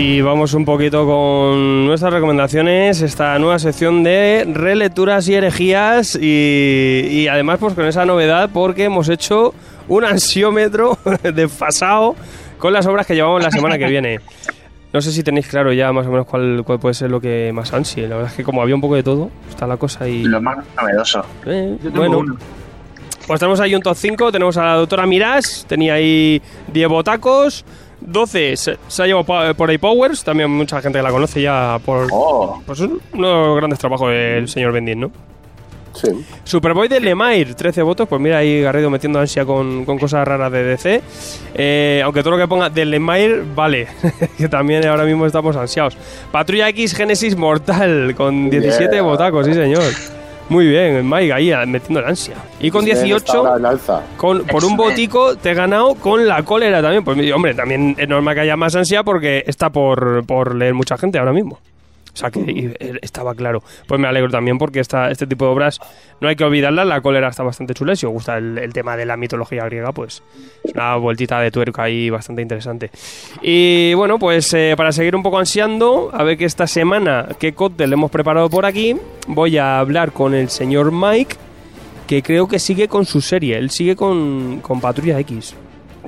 Y vamos un poquito con nuestras recomendaciones, esta nueva sección de relecturas y herejías y, y además pues con esa novedad porque hemos hecho un ansiómetro desfasado con las obras que llevamos la semana que viene. No sé si tenéis claro ya más o menos cuál, cuál puede ser lo que más ansie. La verdad es que como había un poco de todo, está la cosa y... Lo más novedoso. Eh, Yo tengo bueno, uno. pues tenemos ahí un top 5, tenemos a la doctora Mirás, tenía ahí 10 botacos, 12 se, se ha llevado pa- por ahí Powers, también mucha gente que la conoce ya por... Oh, Pues uno de los grandes trabajos del señor Bendín, ¿no? Sí. Superboy de Lemire, 13 votos. Pues mira ahí Garrido metiendo ansia con, con cosas raras de DC. Eh, aunque todo lo que ponga de Lemire, vale. que también ahora mismo estamos ansiados. Patrulla X Génesis Mortal con 17 Yeah. votacos, sí señor. Muy bien, Mike ahí ah, metiendo la ansia. Y con Está 18, ahora en alza. con, por un botico te he ganado con la cólera también. Pues hombre, también es normal que haya más ansia porque está por, por leer mucha gente ahora mismo. O sea que eh, estaba claro. Pues me alegro también porque esta, este tipo de obras no hay que olvidarlas. La cólera está bastante chula. y Si os gusta el, el tema de la mitología griega, pues es una vueltita de tuerca ahí bastante interesante. Y bueno, pues eh, para seguir un poco ansiando, a ver que esta semana qué cóctel hemos preparado por aquí, voy a hablar con el señor Mike, que creo que sigue con su serie. Él sigue con, con Patrulla X.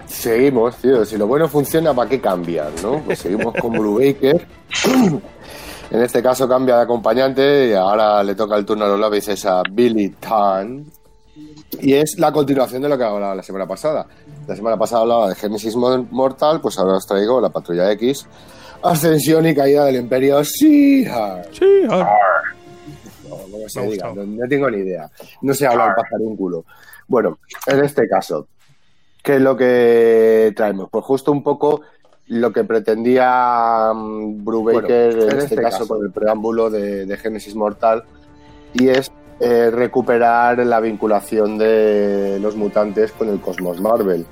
Seguimos, tío. Si lo bueno funciona, ¿para qué cambiar, no? Pues seguimos con Blue Baker. En este caso cambia de acompañante y ahora le toca el turno a los lápices a Billy Tan. Y es la continuación de lo que hablaba la semana pasada. La semana pasada hablaba de Génesis Mo- Mortal, pues ahora os traigo la Patrulla X. Ascensión y caída del Imperio Seahawk. Sí, O como se diga, no, no tengo ni idea. No sé hablar culo. Bueno, en este caso, ¿qué es lo que traemos? Pues justo un poco lo que pretendía mm, Brubaker en, este, caso, con el preámbulo de, de Génesis Mortal y es eh, recuperar la vinculación de los mutantes con el cosmos Marvel.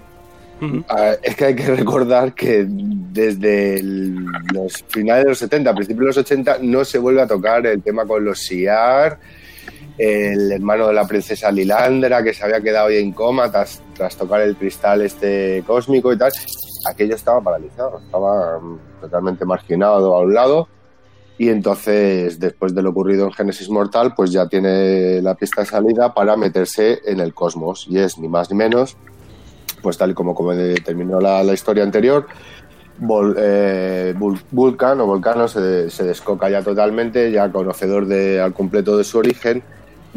Ah, es que hay que recordar que desde el- los finales de los 70, principios de los 80, no se vuelve a tocar el tema con los Siar, el hermano de la princesa Lilandra, que se había quedado en coma tras, tras tocar el cristal este cósmico y tal. Aquello estaba paralizado, estaba mm, totalmente marginado a un lado. Y entonces, después de lo ocurrido en Génesis Mortal, pues ya tiene la pista de salida para meterse en el cosmos. Y es ni más ni menos pues tal y como, como terminó la, la historia anterior, Vol- eh, Vul- Vulcan o Volcano se, se descoca ya totalmente, ya conocedor de, al completo de su origen,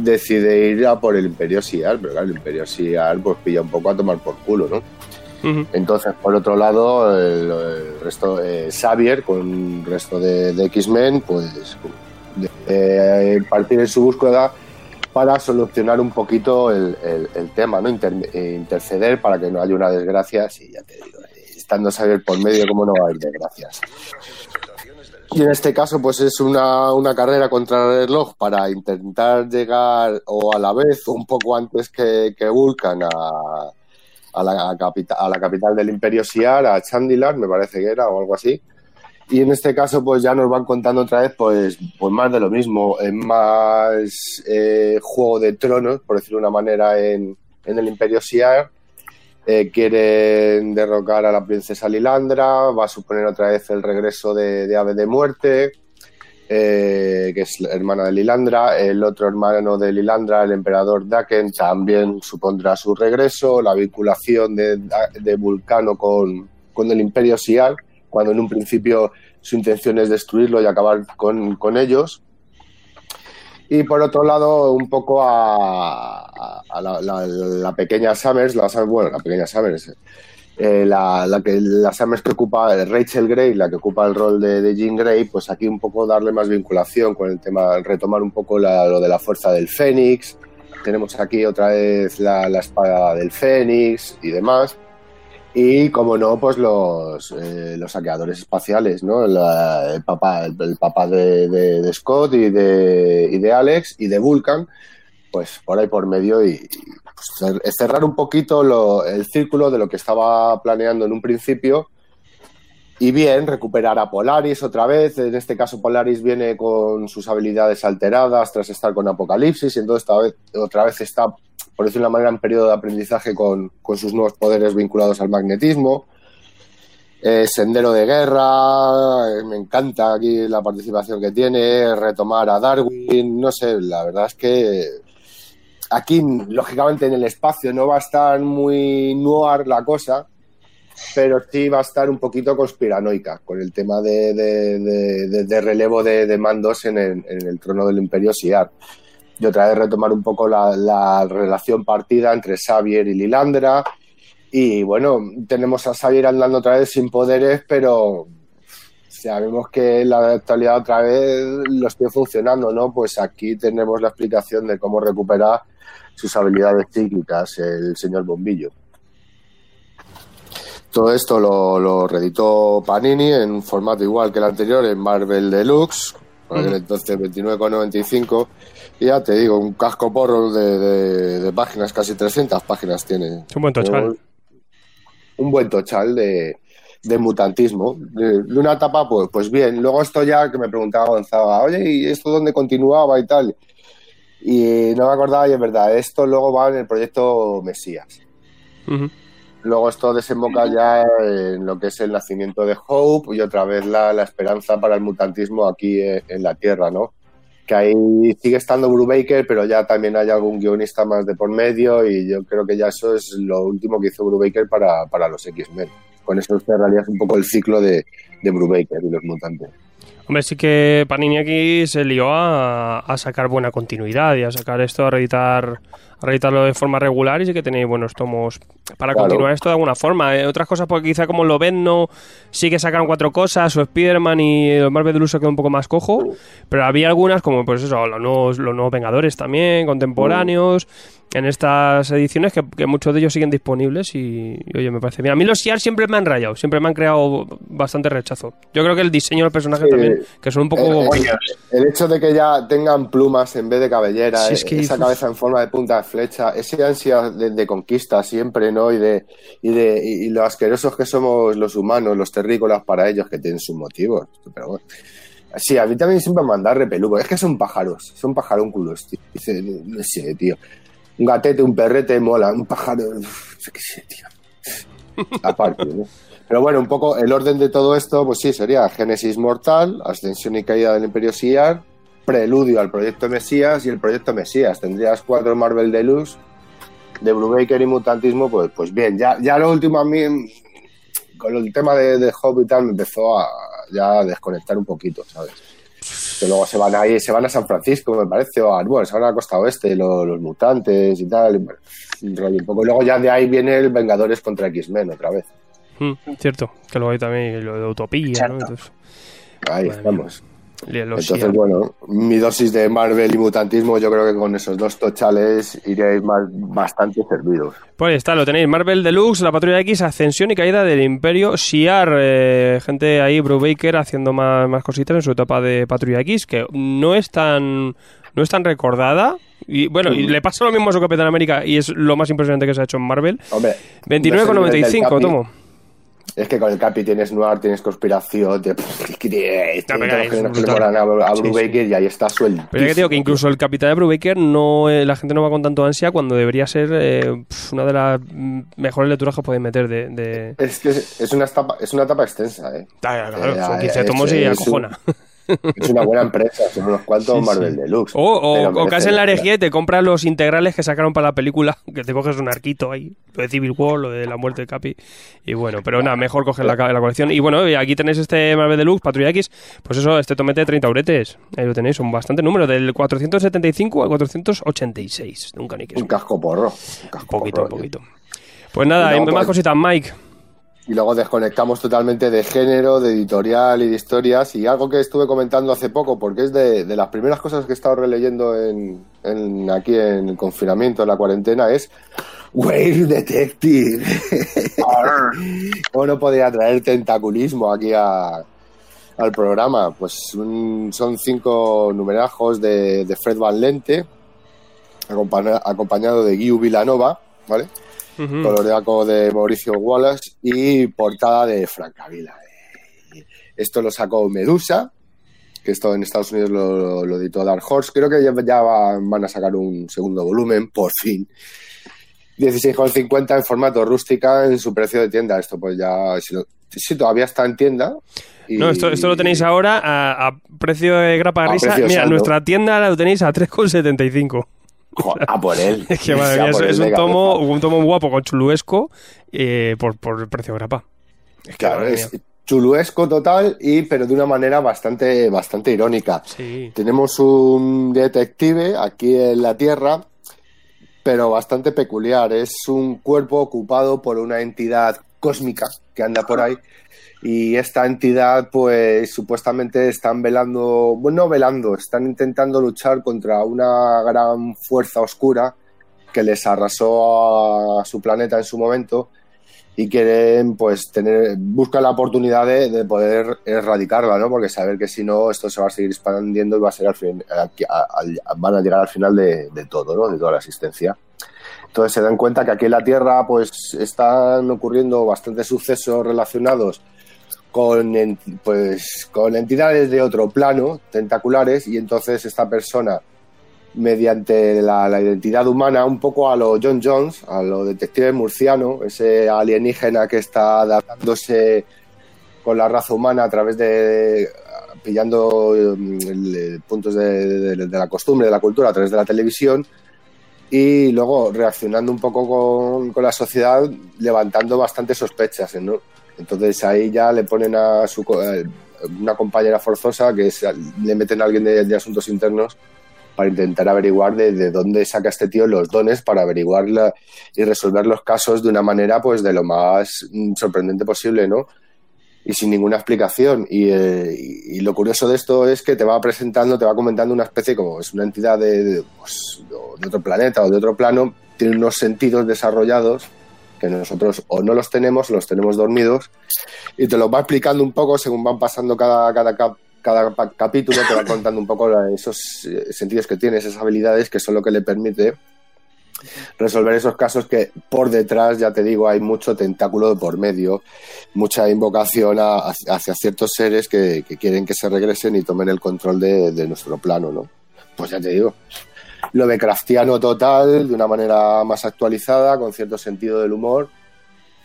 decide ir a por el Imperio Siar, pero claro, el Imperio Siar pues pilla un poco a tomar por culo, ¿no? Entonces, por otro lado, el, el resto, eh, Xavier, con el resto de, de X-Men, pues de- eh, partir en su búsqueda para solucionar un poquito el, el- el tema, ¿no? Inter- eh, interceder para que no haya una desgracia. Sí, ya te digo, estando Xavier por medio, ¿cómo no va a haber desgracias? Y en este caso, pues es una, una carrera contra el reloj para intentar llegar, o a la vez, un poco antes que, que Vulcan, a, a la, capita- a la capital del Imperio Siar, a Chandilar, me parece que era, o algo así. Y en este caso, pues ya nos van contando otra vez, pues, pues más de lo mismo, es más eh, juego de tronos, por decirlo de una manera, en, en el Imperio Siar. Eh, quieren derrocar a la princesa Lilandra, va a suponer otra vez el regreso de, de Ave de Muerte, eh, que es la hermana de Lilandra. El otro hermano de Lilandra, el emperador Daken, también supondrá su regreso, la vinculación de, de Vulcano con, con el Imperio Siar, cuando en un principio su intención es destruirlo y acabar con, con ellos. Y por otro lado, un poco a, la, la- pequeña Summers, bueno, la pequeña Summers, eh, la, que la Summers que ocupa Rachel Grey, la que ocupa el rol de, de Jean Grey, pues aquí un poco darle más vinculación con el tema, retomar un poco lo de la fuerza del Fénix. Tenemos aquí otra vez la, espada del Fénix y demás. Y como no, pues los, eh, los saqueadores espaciales, ¿no? El papá, el, papá de, de- de Scott y de, y de Alex y de Vulcan, pues por ahí por medio y, pues, cer- cerrar un poquito lo- el círculo de lo que estaba planeando en un principio. Y bien, recuperar a Polaris otra vez. En este caso, Polaris viene con sus habilidades alteradas tras estar con Apocalipsis. Y entonces, otra vez está, por decirlo de una manera, en periodo de aprendizaje con, con sus nuevos poderes vinculados al magnetismo. Eh, Sendero de Guerra, eh, me encanta aquí la participación que tiene, retomar a Darwin, no sé, la verdad es que aquí, lógicamente, en el espacio no va a estar muy noir la cosa, pero sí va a estar un poquito conspiranoica con el tema de, relevo de, mandos en el, en el, trono del Imperio Siar. Y otra vez retomar un poco la, la relación partida entre Xavier y Lilandra. Y bueno, tenemos a Xavier andando otra vez sin poderes, pero sabemos que la actualidad otra vez lo esté funcionando, ¿no? Pues aquí tenemos la explicación de cómo recuperar sus habilidades cíclicas el señor Bombillo. Todo esto lo, lo reeditó Panini en un formato igual que el anterior, en Marvel Deluxe, por aquel entonces 29,95. Y ya te digo, un casco porro de, de, de, páginas, casi 300 páginas tiene. Es un buen tochal. Un buen tochal de, de mutantismo. De, de, una etapa, pues, pues bien. Luego esto ya que me preguntaba Gonzaga, oye, ¿y esto dónde continuaba y tal? Y no me acordaba, y es verdad, esto luego va en el proyecto Mesías. Uh -huh. Luego esto desemboca ya en lo que es el nacimiento de Hope y otra vez la, la esperanza para el mutantismo aquí en, en, la Tierra, ¿no? Que ahí sigue estando Brubaker, pero ya también hay algún guionista más de por medio y yo creo que ya eso es lo último que hizo Brubaker para, para los X-Men. Con eso realiza un poco el ciclo de, de Brubaker y los mutantes. Hombre, sí que Panini aquí se lió a, a, sacar buena continuidad y a sacar esto, a reeditar, reeditarlo de forma regular y sí que tenéis buenos tomos para claro. continuar esto de alguna forma. Eh, otras cosas, porque quizá como lo ven, no sí que sacaron cuatro cosas, o Spider-Man y los Marvel de se quedó un poco más cojo, pero había algunas como, pues eso, los nuevos, los nuevos Vengadores también, contemporáneos. Mm en estas ediciones que, que, muchos de ellos siguen disponibles y, y, oye, me parece bien. A mí los SIAR siempre me han rayado, siempre me han creado bastante rechazo. Yo creo que el diseño del personaje sí, también, que son un poco... El, el, hecho de que ya tengan plumas en vez de cabellera, sí, es que, esa cabeza en forma de punta de flecha, esa ansia de, conquista siempre, ¿no? Y de, y de y lo asquerosos que somos los humanos, los terrícolas para ellos, que tienen sus motivos. Pero bueno. Sí, a mí también siempre me han dado repeluco. Es que son pájaros, son pajarúnculos. Dice, no sé, tío un gatete, un perrete, mola, un pájaro, qué sé, tío. Aparte, ¿no? Pero bueno, un poco el orden de todo esto, pues sí, sería Génesis Mortal, Ascensión y Caída del Imperio Siar, Preludio al Proyecto Mesías y el Proyecto Mesías. Tendrías cuatro Marvel Deluxe, de Brubaker y Mutantismo, pues, pues bien, ya, ya lo último a mí, con el tema de, de Hobbit y tal, me empezó a ya desconectar un poquito, ¿sabes? que luego se van ahí, se van a San Francisco, me parece, o a, bueno, se van a la costa oeste, los, los mutantes y tal, rollo un poco. Y luego ya de ahí viene el Vengadores contra X-Men otra vez. Mm, cierto, que luego hay también lo de Utopía, ¿no? Entonces, ahí Madre estamos. Entonces, bueno, mi dosis de Marvel y mutantismo, yo creo que con esos dos tochales iréis más, bastante servidos. Pues está, lo tenéis. Marvel Deluxe, la Patrulla X, Ascensión y Caída del Imperio Shiar. Eh, gente ahí, Brubaker, haciendo más, más cositas en su etapa de Patrulla X, que no es tan, no es tan recordada. Y bueno, y le pasa lo mismo a su Capitán América y es lo más impresionante que se ha hecho en Marvel. 29,95, tomo. Es que con el Capi tienes noir, tienes conspiración, te, te, que a, a Brubaker y ahí está suelto. Pero es que digo que incluso el Capitán de Brubaker no, eh, la gente no va con tanto ansia cuando debería ser eh, una de las mejores lecturas que podéis meter de, de... Es que es una etapa, es una etapa extensa, eh. Ah, claro, eh, son 15 tomos y acojona. Un... Es una buena empresa, son unos cuantos sí, Marvel sí. Deluxe. O, o, o caes en la herejía y te compras los integrales que sacaron para la película, que te coges un arquito ahí, lo de Civil War, lo de la muerte de Capi. Y bueno, pero nada, mejor coger la, la colección. Y bueno, aquí tenéis este Marvel Deluxe, Patrulla X, pues eso, este tomete de 30 uretes. Ahí lo tenéis, un bastante número, del 475 al 486. Nunca ni que Un casco porro. Un casco poquito, porro, poquito. Pues nada, no, hay pues... más cositas, Mike y luego desconectamos totalmente de género, de editorial y de historias. Y algo que estuve comentando hace poco, porque es de, de las primeras cosas que he estado releyendo en, en, aquí en el confinamiento, en la cuarentena, es Whale Detective. ¿Cómo no podría traer tentaculismo aquí a, al programa? Pues un, son cinco numerajos de, de Fred Van Lente, acompañado de Guiu Villanova, ¿vale? Uh -huh. coloreaco de Mauricio Wallace y portada de Francavila. Esto lo sacó Medusa, que esto en Estados Unidos lo, lo editó Dark Horse. Creo que ya, ya, van a sacar un segundo volumen, por fin. 16,50 en formato rústica en su precio de tienda. Esto pues ya, si lo, todavía está en tienda. y- No, esto, esto lo tenéis ahora a, a precio de grapa de A risa. Mira, saldo. nuestra tienda la tenéis a 3,75. Jo, a por él. Es que madre mía, es, un tomo, un tomo guapo con chuluesco eh, por, por el precio grapa. Es que, Claro, es chuluesco total, y pero de una manera bastante, bastante irónica. Sí. Tenemos un detective aquí en la Tierra, pero bastante peculiar. Es un cuerpo ocupado por una entidad cósmica que anda por ahí. Y esta entidad, pues supuestamente están velando, bueno, no velando, están intentando luchar contra una gran fuerza oscura que les arrasó a su planeta en su momento y quieren pues tener buscan la oportunidad de, de poder erradicarla no porque saber que si no esto se va a seguir expandiendo y va a ser al fin van a llegar al final de, de todo no de toda la existencia. Entonces se dan cuenta que aquí en la Tierra pues están ocurriendo bastantes sucesos relacionados con pues con entidades de otro plano tentaculares y entonces esta persona mediante la, identidad humana, un poco a lo John Jones, a lo detective murciano, ese alienígena que está adaptándose con la raza humana a través de pillando mm, el- puntos de la costumbre, de la cultura a través de la televisión y luego reaccionando un poco con, con la sociedad, levantando bastantes sospechas. ¿no? Entonces ahí ya le ponen a su eh, una compañera forzosa que es- le meten a alguien de, asuntos internos para intentar averiguar de, de dónde saca este tío los dones para averiguar la- y resolver los casos de una manera pues de lo más mm, sorprendente posible, ¿no? Y sin ninguna explicación. Y, eh, y- lo curioso de esto es que te va presentando, te va comentando una especie como es una entidad de, de, pues, de otro planeta o de otro plano, tiene unos sentidos desarrollados que nosotros o no los tenemos los tenemos dormidos y te los va explicando un poco según van pasando cada, cada, cada capítulo, te va contando un poco esos eh, sentidos que tiene, esas habilidades que son lo que le permite resolver esos casos que por detrás, ya te digo, hay mucho tentáculo de por medio, mucha invocación hacia ciertos seres que, que quieren que se regresen y tomen el control de, de nuestro plano, ¿no? Pues ya te digo, lo de craftiano total, de una manera más actualizada, con cierto sentido del humor.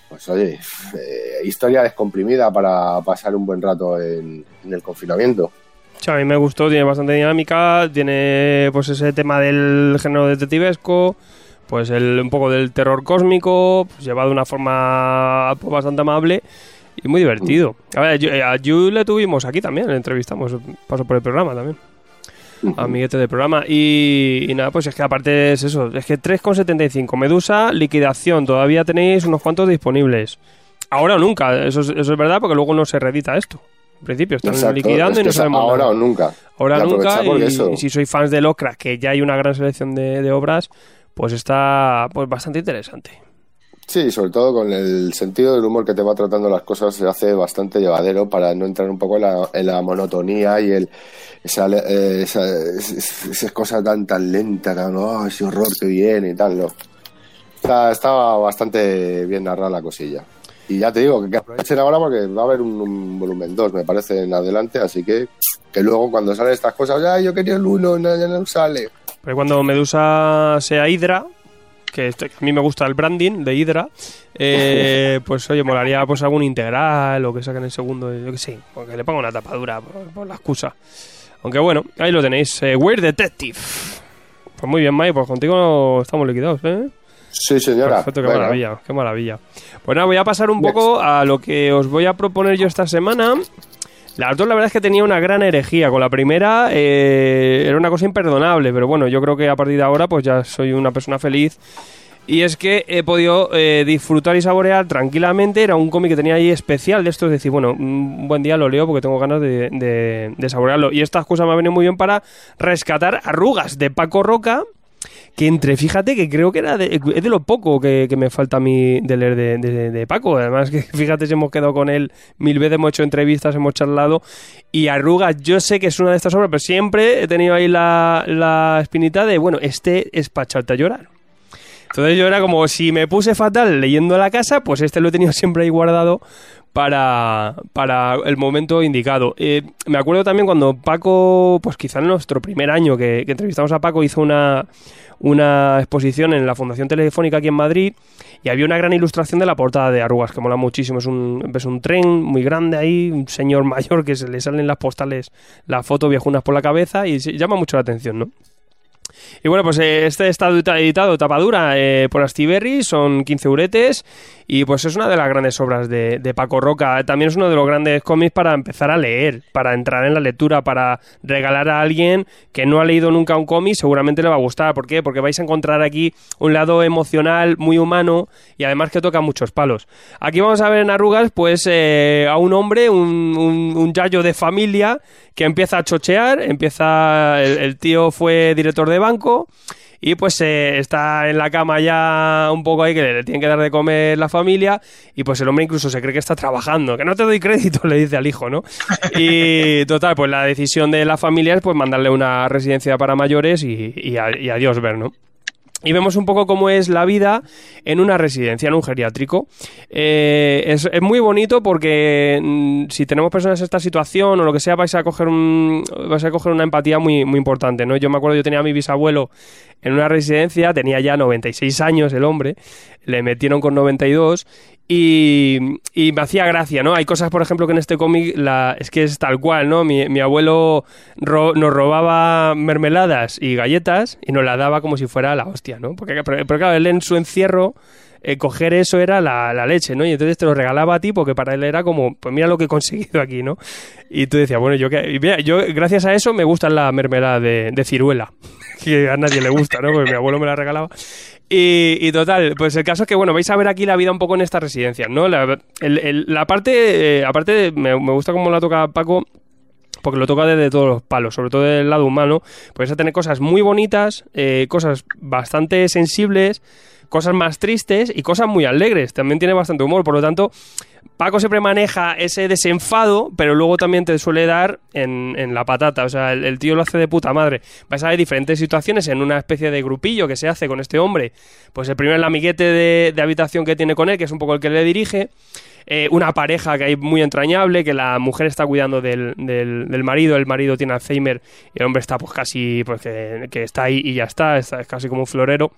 Pues oye, eh, historia descomprimida para pasar un buen rato en, en el confinamiento. Sí, a mí me gustó, tiene bastante dinámica, tiene pues ese tema del género detectivesco, pues el, un poco del terror cósmico, pues, llevado de una forma pues, bastante amable y muy divertido. A ver, yo- eh, a Yu le tuvimos aquí también, le entrevistamos, pasó por el programa también, amiguete del programa. Y, y nada, pues es que aparte es eso, es que 3,75, Medusa, liquidación, todavía tenéis unos cuantos disponibles. Ahora o nunca, eso es, eso es verdad porque luego no se reedita esto. En principio están Exacto, liquidando es y no sabemos ahora nada. o nunca. Ahora Y nunca, eso- y si sois fans de Locra, que ya hay una gran selección de, de obras, pues está pues bastante interesante. Sí, sobre todo con el sentido del humor que te va tratando las cosas se hace bastante llevadero para no entrar un poco en la, monotonía y el esa, eh, cosas tan tan lentas, tan, "Oh, ese horror que viene y tal. No. Está, bastante bien narrada la cosilla. Y ya te digo que, que aprovechen ahora porque va a haber un, un volumen 2, me parece, en adelante, así que que luego cuando salen estas cosas, ya yo quería el 1, no, ya no sale. Pero cuando Medusa sea Hydra, que este- a mí me gusta el branding de Hydra, eh, pues oye, molaría pues algún integral o que saquen el segundo, yo que sé, o que le ponga una tapadura por, por la excusa. Aunque bueno, ahí lo tenéis, eh, Weird Detective. Pues muy bien, Mike, pues contigo estamos liquidados, ¿eh? Sí, señora. Perfecto, qué maravilla, qué maravilla. Pues nada, voy a pasar un Next. poco a lo que os voy a proponer yo esta semana. La verdad es que tenía una gran herejía. Con la primera eh, era una cosa imperdonable, pero bueno, yo creo que a partir de ahora pues ya soy una persona feliz. Y es que he podido eh, disfrutar y saborear tranquilamente. Era un cómic que tenía ahí especial de esto. Es decir, bueno, un buen día lo leo porque tengo ganas de, de- de saborearlo. Y estas cosas me han venido muy bien para rescatar arrugas de Paco Roca. Que entre, fíjate que creo que era de, es de lo poco que, que me falta a mí de leer de, de- de Paco. Además, que fíjate si hemos quedado con él mil veces, hemos hecho entrevistas, hemos charlado. Y Arrugas, yo sé que es una de estas obras, pero siempre he tenido ahí la, la espinita de, bueno, este es para echarte a llorar. Entonces yo era como, si me puse fatal leyendo la casa, pues este lo he tenido siempre ahí guardado para, para el momento indicado. Eh, me acuerdo también cuando Paco, pues quizá en nuestro primer año que, entrevistamos a Paco, hizo una, una exposición en la Fundación Telefónica aquí en Madrid y había una gran ilustración de la portada de Arrugas que mola muchísimo. Es un, ves un tren muy grande ahí, un señor mayor que se le salen las postales, la foto viejunas por la cabeza y se- llama mucho la atención, ¿no? Y bueno, pues eh, este está edita- editado tapadura eh, por Astiberri, son 15 uretes y pues es una de las grandes obras de, de Paco Roca. También es uno de los grandes cómics para empezar a leer, para entrar en la lectura, para regalar a alguien que no ha leído nunca un cómic, seguramente le va a gustar. ¿Por qué? Porque vais a encontrar aquí un lado emocional muy humano y además que toca muchos palos. Aquí vamos a ver en arrugas pues eh, a un hombre, un, un, un yayo de familia que empieza a chochear, empieza, el, tío fue director de banco y pues eh, está en la cama ya un poco ahí que le, le tienen que dar de comer la familia y pues el hombre incluso se cree que está trabajando, que no te doy crédito, le dice al hijo, ¿no? Y total, pues la decisión de la familia es pues mandarle una residencia para mayores y, y, y adiós ver, ¿no? Y vemos un poco cómo es la vida en una residencia, en un geriátrico. Eh, es, es muy bonito porque mm, si tenemos personas en esta situación o lo que sea, vais a coger, un, vais a coger una empatía muy, muy importante. ¿no? Yo me acuerdo, yo tenía a mi bisabuelo en una residencia, tenía ya 96 años el hombre, le metieron con 92 y, me hacía gracia, ¿no? Hay cosas, por ejemplo, que en este cómic la, es que es tal cual, ¿no? Mi, mi abuelo nos robaba mermeladas y galletas y nos la daba como si fuera la hostia, ¿no? Porque, pero, claro, él en su encierro eh, coger eso era la, leche, ¿no? Y entonces te lo regalaba a ti porque para él era como, pues mira lo que he conseguido aquí, ¿no? Y tú decías, bueno, yo yo gracias a eso me gusta la mermelada de, de ciruela, que a nadie le gusta, ¿no? Porque mi abuelo me la regalaba. Y, y total, pues el caso es que, bueno, vais a ver aquí la vida un poco en estas residencias, ¿no? La, la parte, eh, aparte, me, me gusta cómo la toca Paco, porque lo toca desde todos los palos, sobre todo del lado humano, pues a tener cosas muy bonitas, eh, cosas bastante sensibles, cosas más tristes y cosas muy alegres. También tiene bastante humor, por lo tanto, Paco siempre maneja ese desenfado, pero luego también te suele dar en, la patata. O sea, el, tío lo hace de puta madre. Vais a ver diferentes situaciones en una especie de grupillo que se hace con este hombre. Pues el primero el amiguete de, habitación que tiene con él, que es un poco el que le dirige. Eh, una pareja que hay muy entrañable, que la mujer está cuidando del, marido, el marido tiene Alzheimer y el hombre está pues casi, pues que, está ahí y ya está es casi como un florero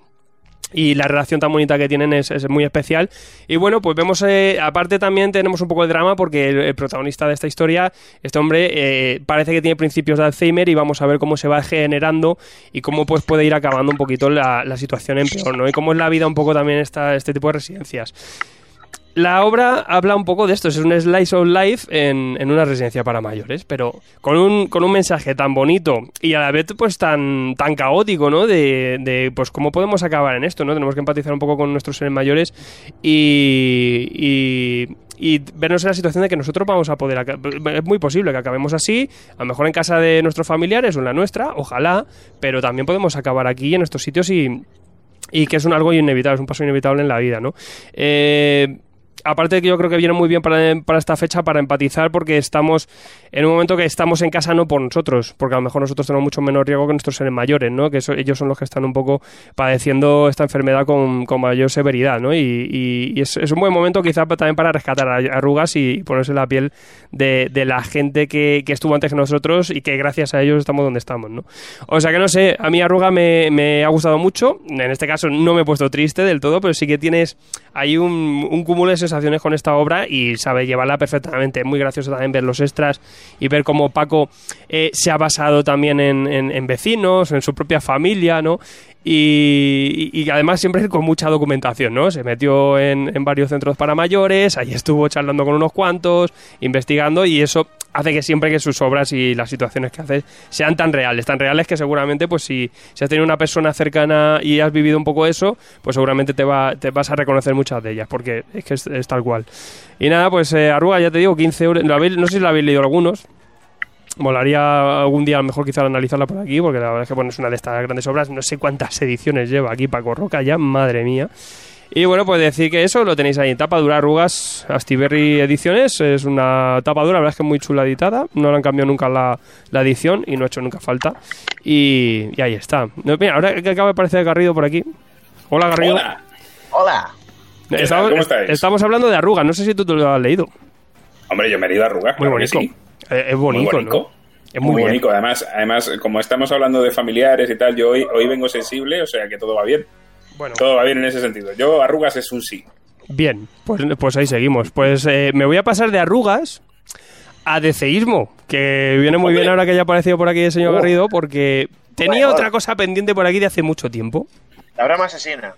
y la relación tan bonita que tienen es, muy especial. Y bueno, pues vemos, eh, aparte también tenemos un poco de drama porque el, el protagonista de esta historia, este hombre, eh, parece que tiene principios de Alzheimer y vamos a ver cómo se va generando y cómo pues puede ir acabando un poquito la, la situación en peor, ¿no? Y cómo es la vida un poco también esta, este tipo de residencias. La obra habla un poco de esto, es un slice of life en, en una residencia para mayores, pero con un, con un mensaje tan bonito y a la vez pues tan, tan caótico, ¿no? De, de, pues cómo podemos acabar en esto, ¿no? Tenemos que empatizar un poco con nuestros seres mayores y, y, y vernos en la situación de que nosotros vamos a poder... Es muy posible que acabemos así, a lo mejor en casa de nuestros familiares o en la nuestra, ojalá, pero también podemos acabar aquí en estos sitios y, y que es un algo inevitable, es un paso inevitable en la vida, ¿no? Eh, aparte de que yo creo que viene muy bien para, para esta fecha para empatizar porque estamos en un momento que estamos en casa no por nosotros, porque a lo mejor nosotros tenemos mucho menos riesgo que nuestros seres mayores, ¿no? Que ellos son los que están un poco padeciendo esta enfermedad con, con mayor severidad, ¿no? Y, es, un buen momento quizá pa- también para rescatar arrugas y ponerse la piel de, la gente que, que estuvo antes que nosotros y que gracias a ellos estamos donde estamos, ¿no? O sea que no sé, a mí arruga me, me ha gustado mucho, en este caso no me he puesto triste del todo, pero sí que tienes ahí un, un cúmulo de sensaciones con esta obra y sabe llevarla perfectamente. Es muy gracioso también ver los extras y ver cómo Paco eh, se ha basado también en, en- en vecinos, en su propia familia, ¿no? Y, además siempre con mucha documentación, ¿no? Se metió en, varios centros para mayores, ahí estuvo charlando con unos cuantos, investigando y eso hace que siempre que sus obras y las situaciones que hace sean tan reales, tan reales que seguramente pues si, has tenido una persona cercana y has vivido un poco eso, pues seguramente te, va, te vas a reconocer muchas de ellas, porque es que es, es tal cual. Y nada, pues eh, Arruga, ya te digo, 15 euros, ¿lo habéis- no sé si lo habéis leído algunos, Molaría algún día a lo mejor quizá analizarla por aquí, porque la verdad es que bueno, es una de estas grandes obras. No sé cuántas ediciones lleva aquí Paco Roca ya, madre mía. Y bueno, pues decir que eso lo tenéis ahí en tapa dura arrugas Astiberri Ediciones. Es una tapa dura, la verdad es que es muy chula editada. No le han cambiado nunca la, la edición y no ha hecho nunca falta. Y, y ahí está. No, mira, ahora que acaba de aparecer Garrido por aquí. Hola, Garrido. Hola. Hola. Estamos, ¿Cómo estáis? estamos hablando de arrugas, no sé si tú te lo has leído. Hombre, yo me he leído arrugas. Muy claro bonito. sí. Eh, es bonito, Muy bonito. ¿no? Es muy, bonito. Además, además, como estamos hablando de familiares y tal, yo hoy, hoy vengo sensible, o sea que todo va bien. Bueno, Todo va bien en ese sentido. Yo, arrugas es un sí. bien, pues, pues ahí seguimos. Pues eh, me voy a pasar de arrugas a deseísmo, que viene muy Hombre. bien ahora que haya aparecido por aquí el señor Oh. Garrido, porque tenía otra cosa pendiente por aquí de hace mucho tiempo. La broma asesina.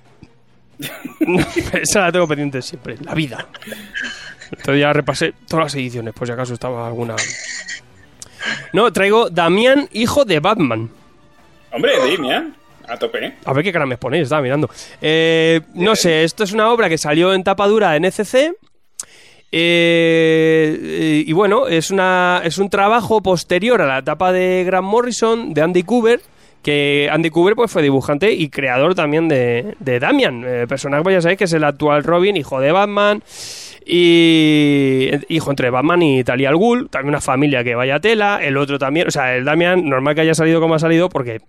Esa la tengo pendiente siempre, la vida. Entonces ya repasé todas las ediciones, por si acaso estaba alguna. No, traigo Damián, hijo de Batman. Hombre, Damian, a tope. A ver qué cara me ponéis, estaba mirando. Eh, no sé, esto es una obra que salió en tapa dura en ECC. eh, y bueno, es, una, es un trabajo posterior a la etapa de Grant Morrison, de Andy Cooper, que Andy Cooper pues, fue dibujante y creador también de, de Damian, eh, personaje, pues ya sabéis que es el actual Robin, hijo de Batman, y hijo entre Batman y Talia al Ghul, también una familia que vaya tela, el otro también, o sea, el Damian, normal que haya salido como ha salido porque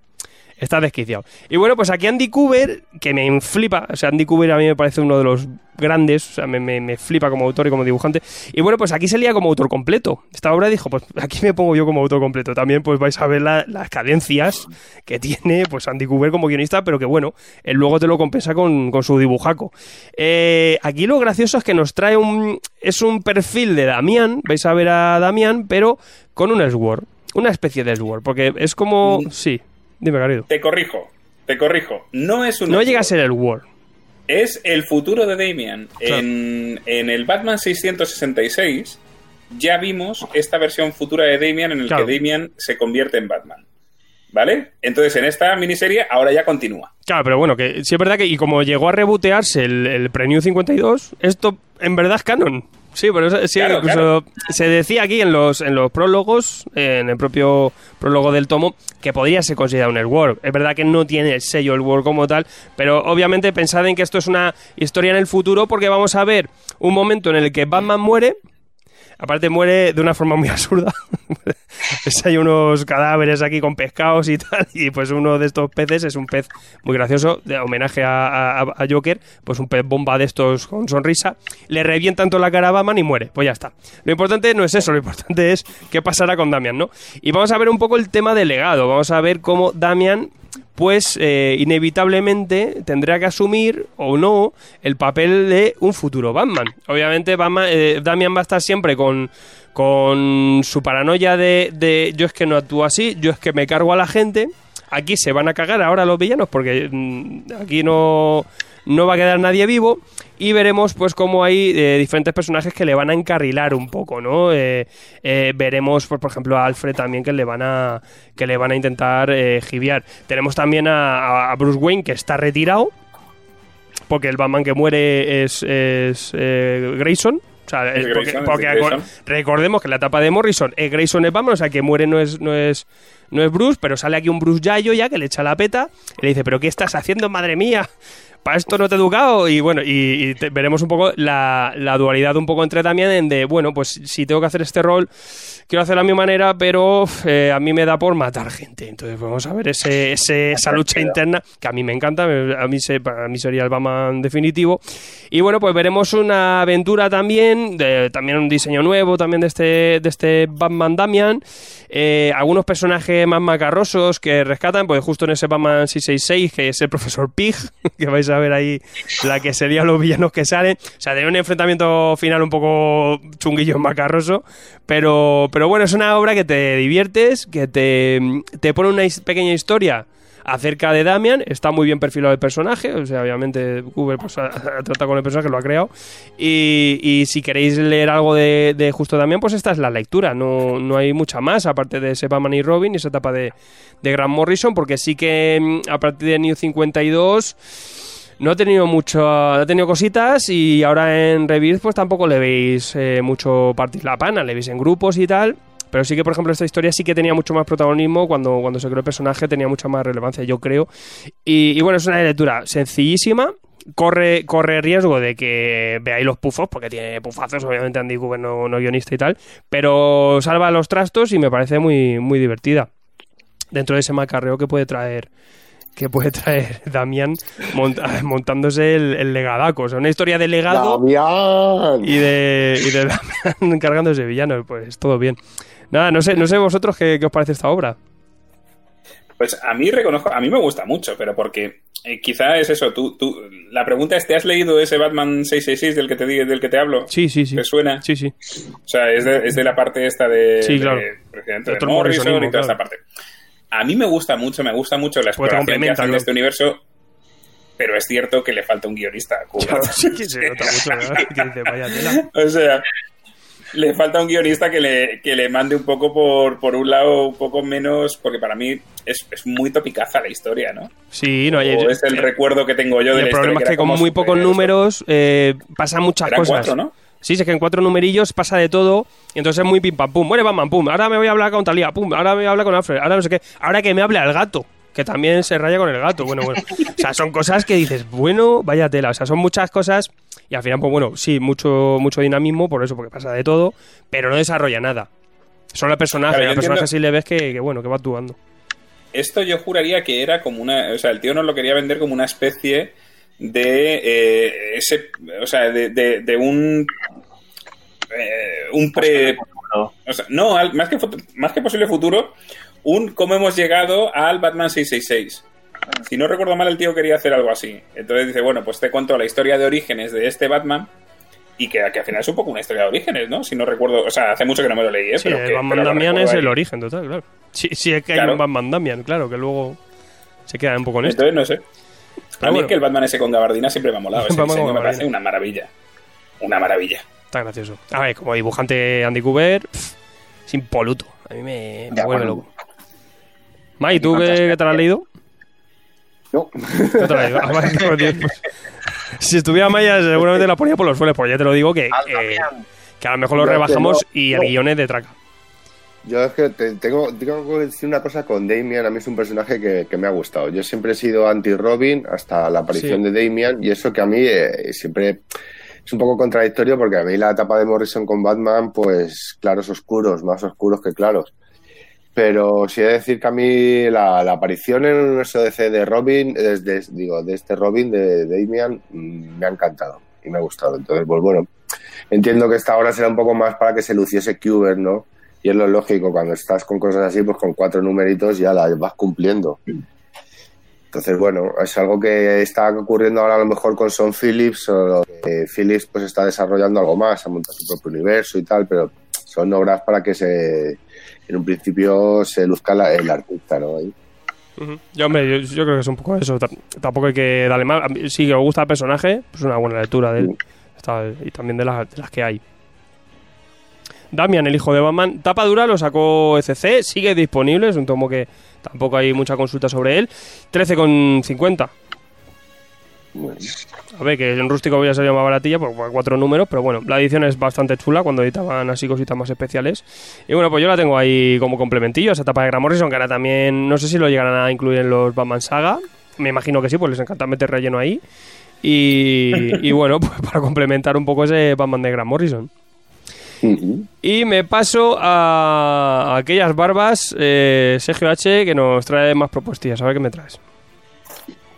Está desquiciado. Y bueno, pues aquí Andy Cooper, que me flipa, o sea, Andy Cooper a mí me parece uno de los grandes, o sea, me, me- me flipa como autor y como dibujante. Y bueno, pues aquí salía como autor completo. Esta obra dijo, pues aquí me pongo yo como autor completo. También pues vais a ver la- las cadencias que tiene pues Andy Cooper como guionista, pero que bueno, él luego te lo compensa con, con su dibujaco. Eh, aquí lo gracioso es que nos trae un... Es un perfil de Damián, vais a ver a Damián, pero con un Sword. Una especie de Sword, porque es como... Sí, dime, Garrido. Te corrijo, te corrijo. No es un. No llega a ser el Word. Es el futuro de Damian. Claro. En, en el Batman 666 ya vimos esta versión futura de Damian en el Claro. que Damian se convierte en Batman. ¿Vale? Entonces en esta miniserie ahora ya continúa. Claro, pero bueno, que sí es verdad que y como llegó a rebotearse el, el Pre-New 52, esto en verdad es canon. Sí, pero eso- sí, Claro, incluso se decía aquí en los, en los prólogos, eh, en el propio prólogo del tomo, que podría ser considerado un Elseworld. Es verdad que no tiene el sello Elseworld como tal, pero obviamente pensad en que esto es una historia en el futuro porque vamos a ver un momento en el que Batman muere, Aparte muere de una forma muy absurda. Es, hay unos cadáveres aquí con pescados y tal, y pues uno de estos peces es un pez muy gracioso, de homenaje a Joker, pues un pez bomba de estos con sonrisa, le revientan toda la cara a Batman y muere, pues ya está. Lo importante no es eso, lo importante es qué pasará con Damian, ¿no? Y vamos a ver un poco el tema del legado, vamos a ver cómo Damian pues inevitablemente tendrá que asumir o no el papel de un futuro Batman. Obviamente Batman, eh, Damian va a estar siempre con, con su paranoia de, de yo es que no actúo así, yo es que me cargo a la gente. Aquí se van a cagar ahora los villanos porque mm, aquí no, no va a quedar nadie vivo y veremos pues cómo hay eh, diferentes personajes que le van a encarrilar un poco, ¿no? Eh, eh, veremos pues, por ejemplo a Alfred también que le van a que le van a intentar eh, jiviar. Tenemos también a, a Bruce Wayne que está retirado porque el Batman que muere es, es eh, Grayson. O sea, es porque, Grayson, porque recordemos que la etapa de Morrison es Grayson es Batman, o sea que muere no es, no es, no es Bruce, pero sale aquí un Bruce Yayo ya que le echa la peta y le dice, pero ¿qué estás haciendo, madre mía? Para esto no te he educado. Y bueno, y, y te- veremos un poco la, la dualidad un poco entre también en de, bueno, pues si tengo que hacer este rol, quiero hacerlo a mi manera, pero eh, a mí me da por matar gente. Entonces vamos a ver ese, ese- esa lucha interna que a mí me encanta, a mí, se, para mí sería el Batman definitivo. Y bueno, pues veremos una aventura también, de, también un diseño nuevo también de este, de este Batman Damian. Eh, algunos personajes más macarrosos que rescatan, pues justo en ese Batman 666, que es el profesor Pig, que vais a ver ahí la que serían los villanos que salen. O sea, tiene un enfrentamiento final un poco chunguillo macarroso, pero, pero bueno, es una obra que te diviertes, que te, te pone una pequeña historia acerca de Damian, está muy bien perfilado el personaje, o sea, obviamente Cooper pues, ha, tratado con el personaje, lo ha creado, y, si queréis leer algo de, justo Damian, pues esta es la lectura, no, no hay mucha más, aparte de ese y Robin y esa etapa de, de Grant Morrison, porque sí que mm, a partir de New 52 no ha tenido mucho, ha tenido cositas y ahora en Rebirth pues tampoco le veis eh, mucho partir la pana, le veis en grupos y tal. Pero sí que, por ejemplo, esta historia sí que tenía mucho más protagonismo cuando, cuando se creó el personaje, tenía mucha más relevancia, yo creo. Y, y bueno, es una lectura sencillísima. Corre, corre riesgo de que veáis los pufos, porque tiene pufazos, obviamente Andy Cooper no, no guionista y tal, pero salva los trastos y me parece muy, muy divertida. Dentro de ese macarreo que puede traer que puede traer Damián monta- montándose el, el legadaco. O sea, una historia de legado ¡Damián! y de, y de Damián cargándose villanos. Pues todo bien. Nada, no sé, no sé vosotros qué, qué os parece esta obra. Pues a mí reconozco, a mí me gusta mucho, pero porque eh, quizá es eso, tú, tú, la pregunta es, ¿te has leído ese Batman 666 del que te, del que te hablo? Sí, sí, sí. ¿Te suena? Sí, sí. O sea, es de, es de la parte esta de, Sí, claro. de presidente De Morrison y toda esta parte. A mí me gusta mucho, me gusta mucho la exploración que hacen ¿no? de este universo, pero es cierto que le falta un guionista. Claro, sí se nota mucho, ¿verdad? Que dice, vaya tela. O sea, le falta un guionista que le, que le mande un poco por, por un lado, un poco menos, porque para mí es, es muy topicaza la historia, ¿no? Sí, no, y- o es el eh, recuerdo que tengo yo de el la problema historia, es que era con muy pocos números eh, pasan muchas Eran cosas. cuatro, ¿no? Sí, sí, es que en cuatro numerillos pasa de todo. Y entonces es muy pim pam pum. Muere Batman, pum. Ahora me voy a hablar con Talía, pum. Ahora me voy a hablar con Alfred. Ahora no sé qué. Ahora que me hable al gato. Que también se raya con el gato. Bueno, bueno. O sea, son cosas que dices, bueno, vaya tela. O sea, son muchas cosas. Y al final, pues bueno, sí, mucho, mucho dinamismo, por eso, porque pasa de todo. Pero no desarrolla nada. Solo el personaje. Claro, al personaje entiendo- sí le ves que, que, bueno, que va actuando. Esto yo juraría que era como una. O sea, el tío nos lo quería vender como una especie de. eh, ese, o sea, de, de- de un. eh, un pre. O sea, no, al- más, que, más que posible futuro, un cómo hemos llegado al Batman 666. Si no recuerdo mal, el tío quería hacer algo así. Entonces dice, bueno, pues te cuento la historia de orígenes de este Batman. Y que, que al final es un poco una historia de orígenes, ¿no? Si no recuerdo, o sea, hace mucho que no me lo leí, ¿eh? Sí, pero el que- Batman pero Damian es el origen total, claro. Sí, sí es que hay Claro. un Batman Damian, claro, que luego se queda un poco en esto. Entonces, no sé. A mí bueno. es que el Batman ese con gabardina siempre me ha molado. Ese Batman diseño me parece una maravilla. Una maravilla. Está gracioso. A ver, como dibujante Andy Cooper, pff, es impoluto. A mí me, me vuelve loco. Mai, ¿tú qué, qué te lo has leído? No. ¿Qué te? Ah, pues, tío, pues, si estuviera Maya, seguramente la ponía por los suelos, pues ya te lo digo que, Al que, a lo mejor lo rebajamos no, y el no. guion es de traca. Yo es que te- tengo, tengo que decir una cosa con Damian. A mí es un personaje que, que me ha gustado. Yo siempre he sido anti-Robin hasta la aparición Sí. de Damian. Y eso que a mí eh, siempre es un poco contradictorio porque a mí la etapa de Morrison con Batman, pues claros oscuros, más oscuros que claros. Pero sí he de decir que a mí la, aparición en el universo de Robin, digo, de este Robin de Damian, mm, me ha encantado y me ha gustado. Entonces, pues bueno, entiendo que esta hora será un poco más para que se luciese Cuber, ¿no? Y es lo lógico, cuando estás con cosas así, pues con cuatro numeritos ya las vas cumpliendo. Entonces, bueno, es algo que está ocurriendo ahora a lo mejor con Son Phillips, o que Phillips pues está desarrollando algo más, ha montado su propio universo y tal, pero son obras para que se, en un principio se luzca la- el artista, ¿no? Ahí. Yo, hombre, yo, yo creo que es un poco eso. Tam- Tampoco hay que darle mal. A mí, Si os gusta el personaje, pues una buena lectura de él. Sí. Está- y también de las, de las que hay. Damian, el hijo de Batman. Tapa dura lo sacó ECC. Sigue disponible. Es un tomo que tampoco hay mucha consulta sobre él. 13,50. Bueno, A ver, que en rústico había salido más baratilla por por cuatro números, pero bueno, la edición es bastante chula cuando editaban así cositas más especiales. Y bueno, pues yo la tengo ahí como complementillo, esa etapa de Grant Morrison, que ahora también, no sé si lo llegarán a incluir en los Batman Saga. Me imagino que sí, pues les encanta meter relleno ahí. Y, y bueno, pues para complementar un poco ese Batman de Grant Morrison. Y me paso a aquellas barbas, eh, Sergio H, que nos trae más propuestas. A ver qué me traes.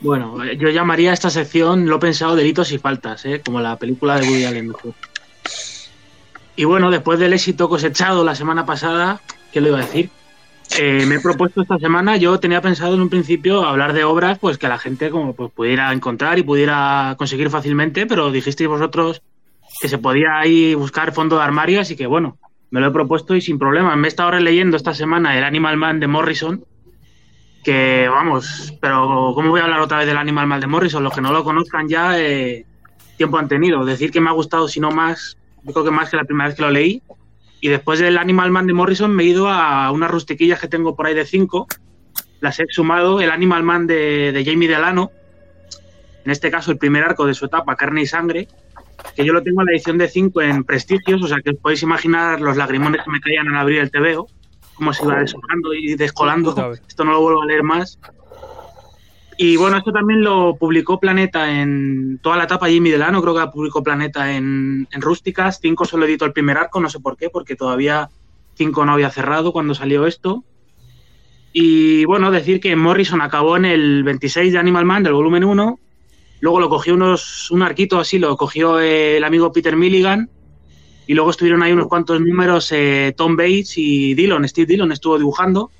Bueno, eh, yo llamaría a esta sección, lo pensado, delitos y faltas, ¿eh? como la película de Woody Allen. Y bueno, después del éxito cosechado la semana pasada, ¿qué le iba a decir? Eh, me he propuesto esta semana, yo tenía pensado en un principio hablar de obras pues que la gente como pues, pudiera encontrar y pudiera conseguir fácilmente, pero dijisteis vosotros que se podía ahí buscar fondo de armario, así que bueno, me lo he propuesto y sin problema. Me he estado releyendo esta semana el Animal Man de Morrison, que vamos, pero ¿cómo voy a hablar otra vez del Animal Man de Morrison? Los que no lo conozcan ya, eh, tiempo han tenido. Decir que me ha gustado, si no más, yo creo que más que la primera vez que lo leí. Y después del Animal Man de Morrison me he ido a unas rustiquillas que tengo por ahí de cinco. Las he sumado, el Animal Man de, de Jamie Delano, en este caso el primer arco de su etapa, Carne y Sangre, que yo lo tengo en la edición de 5 en Prestigios, o sea que os podéis imaginar los lagrimones que me caían al abrir el TVO, cómo se iba deshojando y descolando. Esto no lo vuelvo a leer más. Y bueno, esto también lo publicó Planeta en toda la etapa Jimmy Delano, creo que publicó Planeta en, en Rústicas. 5 solo editó el primer arco, no sé por qué, porque todavía 5 no había cerrado cuando salió esto. Y bueno, decir que Morrison acabó en el 26 de Animal Man del volumen 1. Luego lo cogió unos, un arquito así, lo cogió el amigo Peter Milligan. Y luego estuvieron ahí unos cuantos números eh, Tom Bates y Dillon, Steve Dillon estuvo dibujando.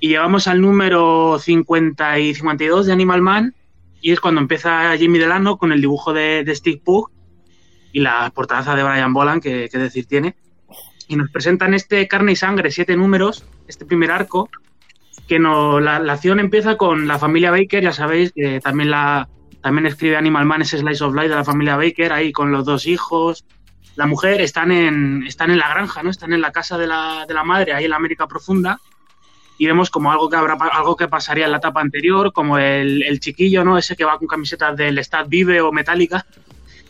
Y llegamos al número 50 y 52 de Animal Man. Y es cuando empieza Jimmy Delano con el dibujo de, de Steve Pugh y la portada de Brian Boland, que, que decir tiene. Y nos presentan este Carne y Sangre, siete números, este primer arco, que no, la, la acción empieza con la familia Baker, ya sabéis, que también la también escribe Animal Man ese Slice of Life de la familia Baker, ahí con los dos hijos. La mujer están en, están en la granja, ¿no? Están en la casa de la, de la madre, ahí en la América Profunda. Y vemos como algo que habrá algo que pasaría en la etapa anterior, como el, chiquillo, ¿no? Ese que va con camisetas del Stat Vive o Metallica.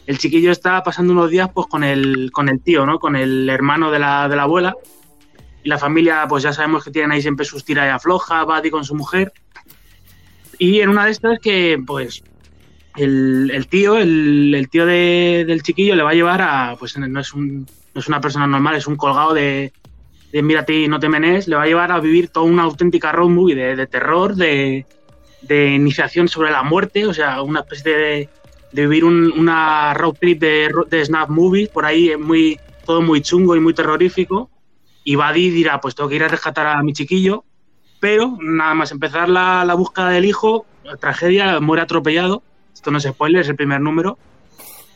El chiquillo está pasando unos días pues con el, con el tío, ¿no? Con el hermano de la, de la abuela. Y la familia, pues ya sabemos que tienen ahí siempre sus tiras y afloja, Buddy con su mujer. Y en una de estas que, pues, el, tío, el, tío de- del chiquillo le va a llevar a, pues no es, un, no es una persona normal, es un colgado de, de a ti, no te menes, le va a llevar a vivir toda una auténtica road movie de, terror, de, iniciación sobre la muerte, o sea, una especie de, de vivir un- una road trip de, de snap movie, por ahí eh, muy, todo muy chungo y muy terrorífico. Y Buddy dirá, pues tengo que ir a rescatar a mi chiquillo, pero nada más empezar la, la búsqueda del hijo, tragedia, muere atropellado. Esto no es spoiler, es el primer número.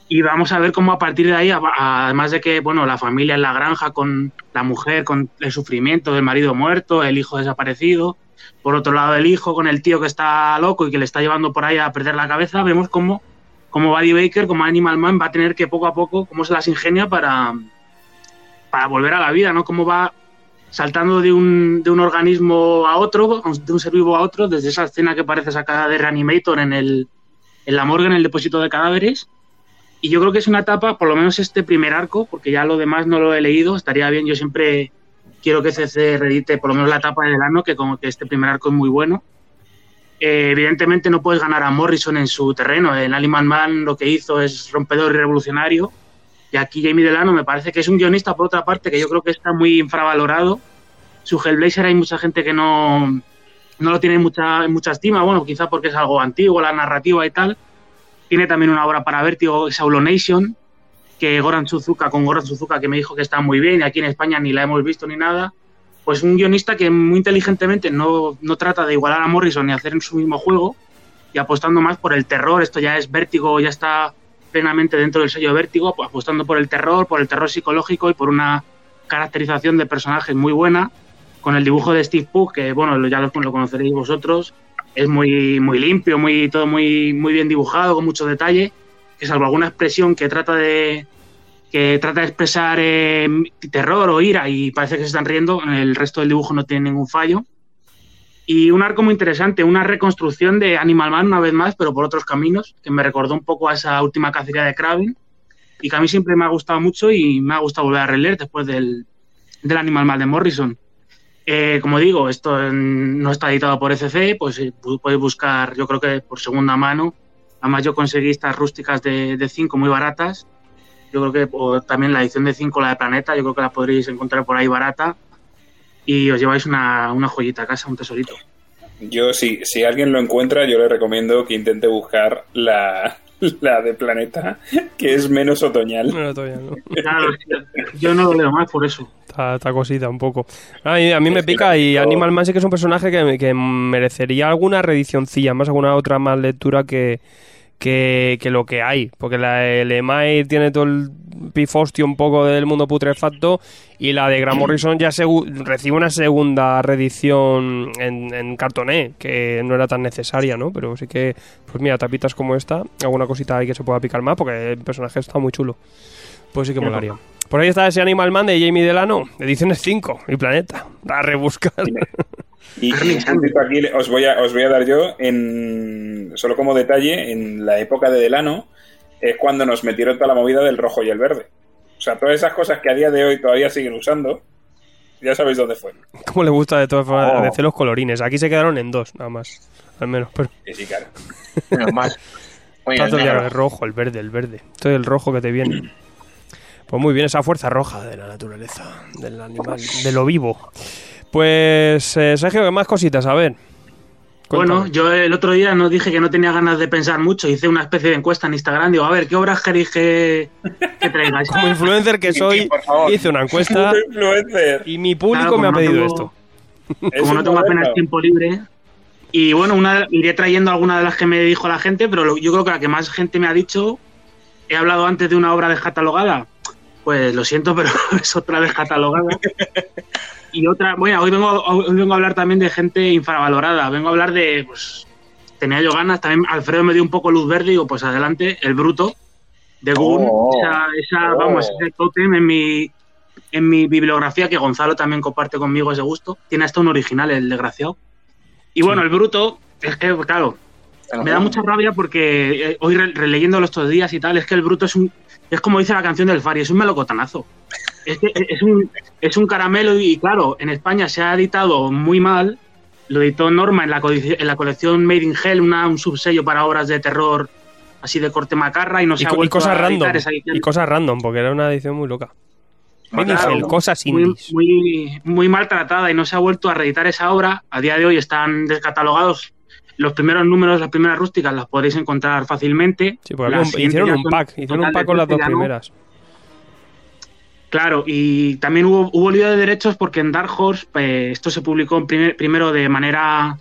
Y vamos a ver cómo a partir de ahí, además de que bueno, la familia en la granja con la mujer, con el sufrimiento del marido muerto, el hijo desaparecido, por otro lado el hijo con el tío que está loco y que le está llevando por ahí a perder la cabeza, vemos cómo, cómo Buddy Baker, como Animal Man, va a tener que poco a poco, cómo se las ingenia para, para volver a la vida, ¿no? Cómo va saltando de un, de un organismo a otro, de un ser vivo a otro, desde esa escena que parece sacada de Reanimator en, el, en la morgue, en el depósito de cadáveres. Y yo creo que es una etapa, por lo menos este primer arco, porque ya lo demás no lo he leído, estaría bien, yo siempre quiero que CC redite por lo menos la etapa del ano, que como que este primer arco es muy bueno. Eh, evidentemente no puedes ganar a Morrison en su terreno, el Animal Man lo que hizo es rompedor y revolucionario, y aquí Jamie Delano me parece que es un guionista, por otra parte, que yo creo que está muy infravalorado. Su Hellblazer hay mucha gente que no, no lo tiene en mucha, mucha estima, bueno, quizá porque es algo antiguo, la narrativa y tal. Tiene también una obra para Vértigo, Saulo Nation, que Goran Suzuka, con Goran Suzuka, que me dijo que está muy bien, y aquí en España ni la hemos visto ni nada. Pues un guionista que muy inteligentemente no, no trata de igualar a Morrison ni hacer en su mismo juego, y apostando más por el terror. Esto ya es Vértigo, ya está plenamente dentro del sello Vértigo, pues, apostando por el terror, por el terror psicológico y por una caracterización de personajes muy buena, con el dibujo de Steve Pugh, que bueno, ya lo, lo conoceréis vosotros, es muy, muy limpio, muy, todo muy, muy bien dibujado, con mucho detalle, que salvo alguna expresión que trata de que trata de expresar eh, terror o ira y parece que se están riendo, el resto del dibujo no tiene ningún fallo. Y un arco muy interesante, una reconstrucción de Animal Man una vez más, pero por otros caminos, que me recordó un poco a esa última cacería de Kraven y que a mí siempre me ha gustado mucho y me ha gustado volver a releer después del, del Animal Man de Morrison. Eh, como digo, esto no está editado por ECC, pues eh, podéis buscar, yo creo que por segunda mano. Además, yo conseguí estas rústicas de 5 muy baratas. Yo creo que o también la edición de 5, la de Planeta, yo creo que la podréis encontrar por ahí barata. Y os lleváis una, una joyita a casa, un tesorito. Yo, si, si alguien lo encuentra, yo le recomiendo que intente buscar la, la de Planeta, que es menos otoñal. No, todavía no. Claro, yo no lo leo más por eso. Está, está cosita un poco. A mí, a mí me Es pica y Animal Man sí que es un personaje que, que merecería alguna reedicioncilla, más alguna otra más lectura que, que, que lo que hay. Porque la, el Emai tiene todo el pifostio un poco del mundo putrefacto y la de Grant Morrison ya recibe una segunda reedición en, en cartoné, que no era tan necesaria, ¿no? Pero sí que, pues mira, tapitas como esta, alguna cosita ahí que se pueda picar más porque el personaje está muy chulo. Pues sí que molaría. Por ahí está ese Animal Man de Jamie Delano, ediciones 5 y Planeta. A rebuscar. Y, puntito aquí os voy, a, os voy a dar yo, en solo como detalle, en la época de Delano, es cuando nos metieron toda la movida del rojo y el verde. O sea, todas esas cosas que a día de hoy todavía siguen usando, ya sabéis dónde fue. Como le gusta de todas formas Oh. de los colorines. Aquí se quedaron en dos, nada más. Al menos. Pero sí, claro. Menos mal. Oye, tanto el rojo, el verde, el verde. Todo el rojo que te viene. Pues muy bien, esa fuerza roja de la naturaleza, del animal, de lo vivo. Pues, eh, Sergio, ¿qué más cositas? A ver. Bueno, yo el otro día no dije que no tenía ganas de pensar mucho. Hice una especie de encuesta en Instagram. Digo, a ver, ¿qué obras queréis que, que traigáis? Como influencer que soy, sí, hice una encuesta y mi público Claro, me ha no pedido tengo- esto. Es Como no tengo apenas tiempo libre. Y bueno, una, iré trayendo alguna de las que me dijo la gente, pero lo- yo creo que la que más gente me ha dicho, he hablado antes de una obra descatalogada. Pues lo siento, pero es otra descatalogada. Y otra, bueno, hoy vengo, hoy vengo a hablar también de gente infravalorada. Vengo a hablar de, pues, tenía yo ganas. También Alfredo me dio un poco luz verde digo, pues adelante, el bruto de Goon. Oh. esa, esa, Oh. vamos, ese tótem en mi, en mi bibliografía, que Gonzalo también comparte conmigo ese gusto. Tiene hasta un original, el desgraciado. Y bueno, el bruto, es que, claro, me da mucha rabia porque eh, hoy re- releyéndolo estos días y tal, es que el bruto es un. Es como dice la canción del Fari, es un melocotanazo. Es, que es, un, es un caramelo y, claro, en España se ha editado muy mal. Lo editó Norma en la, en la colección Made in Hell, una, un subsello para obras de terror así de corte macarra y no Y, se ha co- y vuelto cosas a editar random. esa edición. Y cosas random, porque era una edición muy loca. Mini Claro, Hell, cosas muy, muy maltratada y no se ha vuelto a reeditar esa obra. A día de hoy están descatalogados. Los primeros números, las primeras rústicas, las podéis encontrar fácilmente. Sí, porque un- hicieron un pack. Hicieron un pack con las dos primeras. Claro, y también hubo, hubo lío de derechos porque en Dark Horse eh, esto se publicó en primer- primero de manera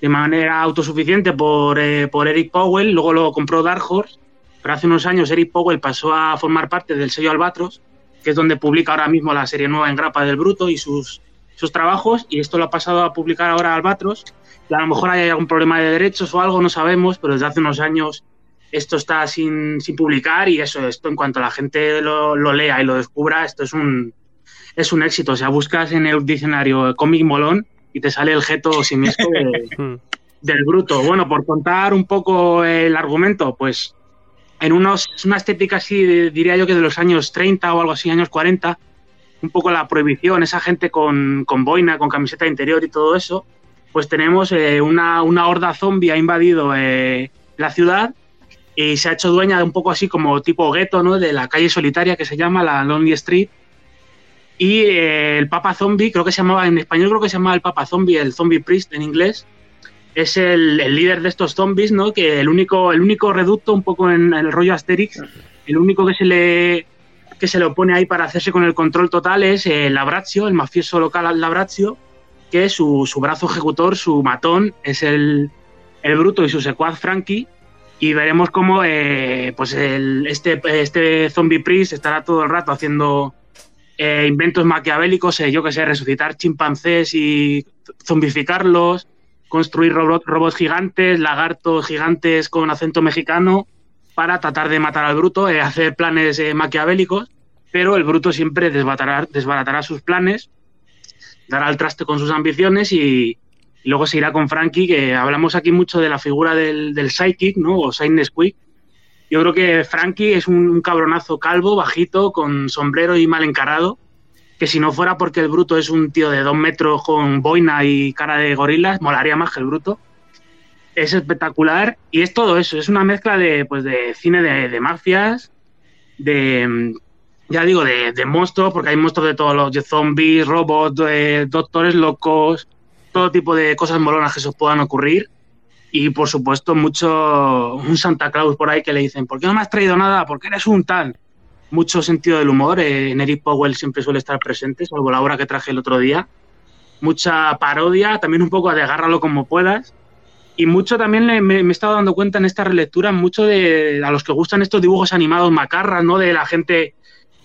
de manera autosuficiente por, eh, por Eric Powell, luego lo compró Dark Horse, pero hace unos años Eric Powell pasó a formar parte del sello Albatros, que es donde publica ahora mismo la serie nueva en grapa del Bruto y sus, sus trabajos, y esto lo ha pasado a publicar ahora Albatros, a lo mejor hay algún problema de derechos o algo, no sabemos, pero desde hace unos años esto está sin, sin publicar y eso, esto en cuanto la gente lo, lo lea y lo descubra, esto es un, es un éxito. O sea, buscas en el diccionario cómic molón y te sale el geto simiesco de- Hmm. del bruto. Bueno, por contar un poco el argumento, pues en unos, una estética así, de- diría yo que de los años 30 o algo así, años 40, un poco la prohibición, esa gente con, con boina, con camiseta interior y todo eso, pues tenemos eh, una, una horda zombie ha invadido eh, la ciudad y se ha hecho dueña de un poco así como tipo gueto, ¿no? De la calle solitaria que se llama la Lonely Street. Y eh, el Papa Zombie, creo que se llamaba, en español creo que se llamaba el Papa Zombie, el Zombie Priest en inglés, es el, el líder de estos zombies, ¿no? Que el único, el único reducto, un poco en, el rollo Asterix, el único que se le que se le opone ahí para hacerse con el control total es el Labrazio, el mafioso local Labrazio, que su, su brazo ejecutor, su matón, es el, el bruto y su secuaz Frankie. Y veremos cómo eh, pues este, este zombie priest estará todo el rato haciendo eh, inventos maquiavélicos, eh, yo que sé, resucitar chimpancés y zombificarlos, construir robot- robots gigantes, lagartos gigantes con acento mexicano para tratar de matar al bruto, hacer planes maquiavélicos, pero el bruto siempre desbaratará, desbaratará sus planes, dará el traste con sus ambiciones y, luego se irá con Frankie, que hablamos aquí mucho de la figura del, del psychic, ¿no? O Saint Squeak. Yo creo que Frankie es un, cabronazo calvo, bajito, con sombrero y mal encarado, que si no fuera porque el bruto es un tío de dos metros con boina y cara de gorilas, molaría más que el bruto. Es espectacular y es todo eso, es una mezcla de, pues, de cine de, de mafias, de, ya digo, de, de monstruos, porque hay monstruos de todos los, de zombies, robots, de doctores locos, todo tipo de cosas molonas que se os puedan ocurrir. Y por supuesto, mucho un Santa Claus por ahí que le dicen, ¿por qué no me has traído nada? ¿Por qué eres un tal? Mucho sentido del humor. eh, en Eric Powell siempre suele estar presente, salvo la obra que traje el otro día. Mucha parodia, también un poco de agárralo como puedas. Y mucho también me, me he estado dando cuenta en esta relectura, mucho de a los que gustan estos dibujos animados macarras, ¿no? De la gente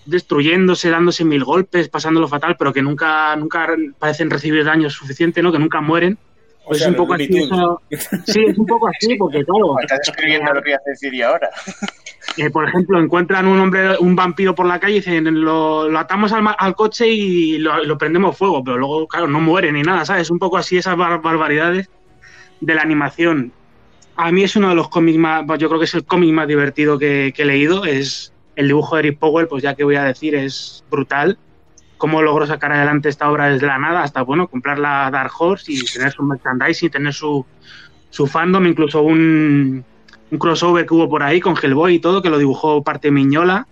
destruyéndose, dándose mil golpes, pasándolo fatal, pero que nunca, nunca parecen recibir daño suficiente, ¿no? Que nunca mueren. O sea, es un poco así. Eso- Sí, es un poco así, porque claro, Estás escribiendo lo que voy a decir yo ahora. eh, por ejemplo, encuentran un hombre, un vampiro por la calle y dicen, lo, lo atamos al, coche y lo, lo prendemos fuego, pero luego, claro, no muere ni nada, ¿sabes? Un poco así esas bar- barbaridades de la animación. A mí es uno de los cómics más, yo creo que es el cómic más divertido que, que he leído, es el dibujo de Eric Powell, pues ya que voy a decir, es brutal. Cómo logró sacar adelante esta obra desde la nada hasta, bueno, comprar la Dark Horse y tener su merchandising, tener su, su fandom, incluso un, crossover que hubo por ahí con Hellboy y todo, que lo dibujó parte Miñola.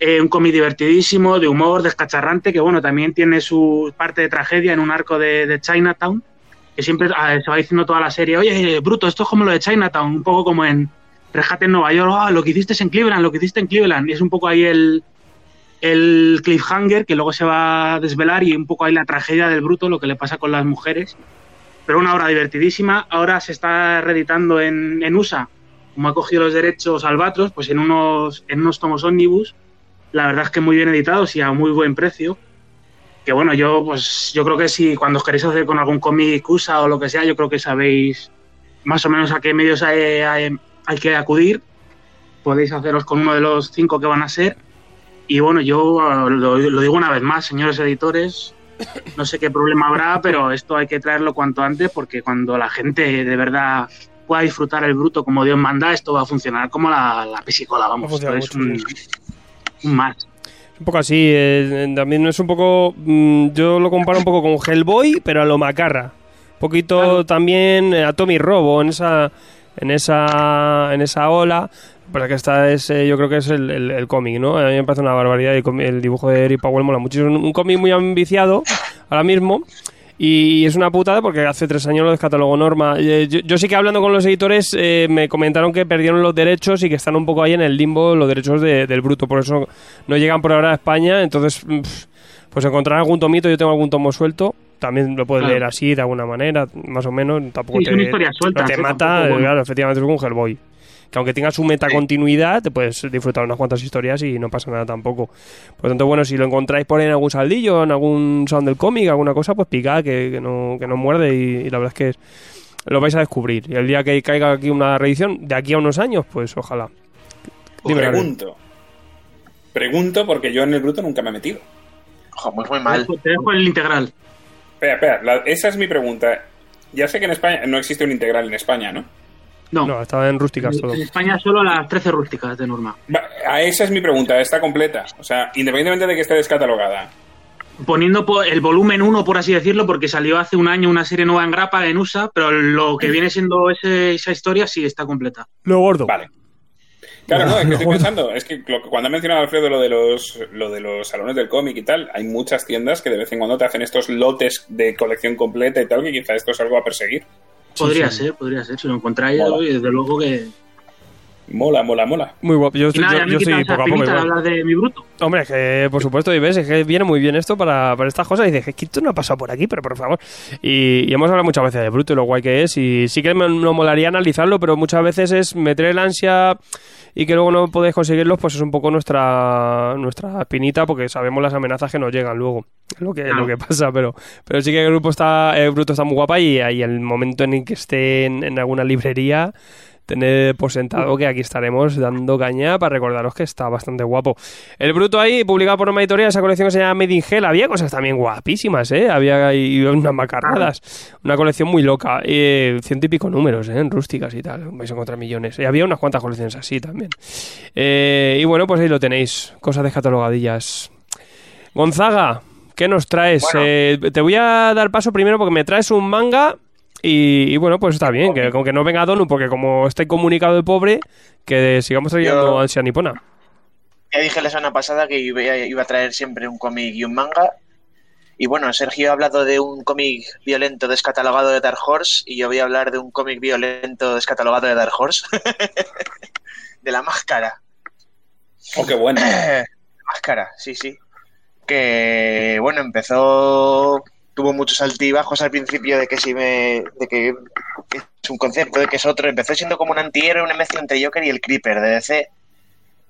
Eh, un cómic divertidísimo, de humor, descacharrante, que bueno, también tiene su parte de tragedia en un arco de, Chinatown, que siempre ah, se va diciendo toda la serie, oye, Bruto, esto es como lo de Chinatown, un poco como en Rescate en Nueva York, "Ah, lo que hiciste en Cleveland, lo que hiciste en Cleveland, y es un poco ahí el, el cliffhanger que luego se va a desvelar y un poco ahí la tragedia del Bruto, lo que le pasa con las mujeres. Pero una obra divertidísima, ahora se está reeditando en, en USA, como ha cogido los derechos Albatros, pues en unos, en unos tomos ómnibus, la verdad es que muy bien editados y a muy buen precio. Que bueno, yo pues yo creo que si cuando os queréis hacer con algún cómic USA o lo que sea, yo creo que sabéis más o menos a qué medios hay, que acudir. Podéis haceros con uno de los cinco que van a ser. Y bueno, yo eh, lo, lo digo una vez más, señores editores, no sé qué problema habrá, pero esto hay que traerlo cuanto antes porque cuando la gente de verdad pueda disfrutar el bruto como Dios manda, esto va a funcionar como la, la pesicola, vamos. Esto es un, un más. Un poco así, eh, también es un poco. mm, yo lo comparo un poco con Hellboy, pero a lo macarra. Un poquito Claro. también eh, a Tommy Robo en esa. En esa, en esa ola, pero que esta es, eh, yo creo que es el, el- el cómic, ¿no? A mí me parece una barbaridad com- el dibujo de Eric Powell mola muchísimo. Un cómic muy ambiciado ahora mismo y es una putada porque hace tres años lo descatalogó Norma. Eh, Yo, yo sí que hablando con los editores eh, me comentaron que perdieron los derechos y que están un poco ahí en el limbo los derechos de- del bruto, por eso no llegan por ahora a España. Entonces, mm, pf, pues encontrar algún tomito, yo tengo algún tomo suelto. También lo puedes Claro. leer así, de alguna manera, más o menos. Tampoco Sí, te, sueltas, no te ¿eh? mata, Tampoco, bueno. claro, efectivamente es un Hellboy. Que aunque tenga su metacontinuidad, te puedes disfrutar unas cuantas historias y no pasa nada tampoco. Por lo tanto, bueno, si lo encontráis por ahí en algún saldillo, en algún sound del cómic, alguna cosa, pues picad, que, que no, que no muerde y, y la verdad es que es- lo vais a descubrir. Y el día que caiga aquí una reedición, de aquí a unos años, pues ojalá. Dime. Pregunto. Pregunto porque yo en el bruto nunca me he metido. Ojo, muy, muy Te mal. dejo- Te dejo el integral. Espera, espera, la- esa es mi pregunta. Ya sé que en España no existe un integral en España, ¿no? No, No, estaba en rústicas todo. en España solo las 13 rústicas de norma. Va, A esa es mi pregunta, está completa. O sea, independientemente de que esté descatalogada. Poniendo po- el volumen 1, por así decirlo, porque salió hace un año una serie nueva en grapa en USA, pero lo que viene siendo ese- esa historia sí está completa. Lo gordo. Vale. Claro, no, es que estoy pensando, es que cuando ha mencionado Alfredo lo de los lo de los salones del cómic y tal, hay muchas tiendas que de vez en cuando te hacen estos lotes de colección completa y tal, que quizá esto es algo a perseguir. Podría sí. ser, podría ser. Si lo encontráis, desde luego que. Mola, mola, mola. Muy guapo. Yo, Y estoy- nada, yo, esa poco a poco igual. hablar de mi bruto. Hombre, es que por supuesto, y ves, es que viene muy bien esto para, para estas cosas. Y dices, es que esto no ha pasado por aquí, pero por favor. Y, y hemos hablado muchas veces de Bruto y lo guay que es. Y sí que me, nos molaría analizarlo, pero muchas veces es meter el ansia y que luego no podéis conseguirlos, pues es un poco nuestra nuestra espinita, porque sabemos las amenazas que nos llegan luego. Es lo que, Claro. lo que pasa, pero, pero sí que el grupo está, el Bruto está muy guapa y, y el momento en el que esté en, en alguna librería. Tener por sentado que aquí estaremos dando caña para recordaros que está bastante guapo. El Bruto ahí, publicado por una editorial, esa colección que se llama Made in Hell, había cosas también guapísimas, ¿eh? Había ahí unas macarradas, una colección muy loca. Eh, ciento y pico números, ¿eh? En rústicas y tal, vais a encontrar millones. Y había unas cuantas colecciones así también. Eh, y bueno, pues ahí lo tenéis, cosas descatalogadillas. Gonzaga, ¿qué nos traes? Bueno. Eh, te voy a dar paso primero porque me traes un manga y, y bueno, pues está bien, que, con que no venga Donu, porque como está incomunicado de pobre, que sigamos trayendo Yo- ansia nipona. Ya dije la semana pasada que iba, iba a traer siempre un cómic y un manga. Y bueno, Sergio ha hablado de un cómic violento descatalogado de Dark Horse y yo voy a hablar de un cómic violento descatalogado de Dark Horse. de la máscara. Oh, qué bueno. Máscara, sí, sí. Que bueno, empezó. Tuvo muchos altibajos al principio de que si me. de que, es un concepto, de que es otro. Empezó siendo como un antihéroe, una mezcla entre Joker y el Creeper de DC.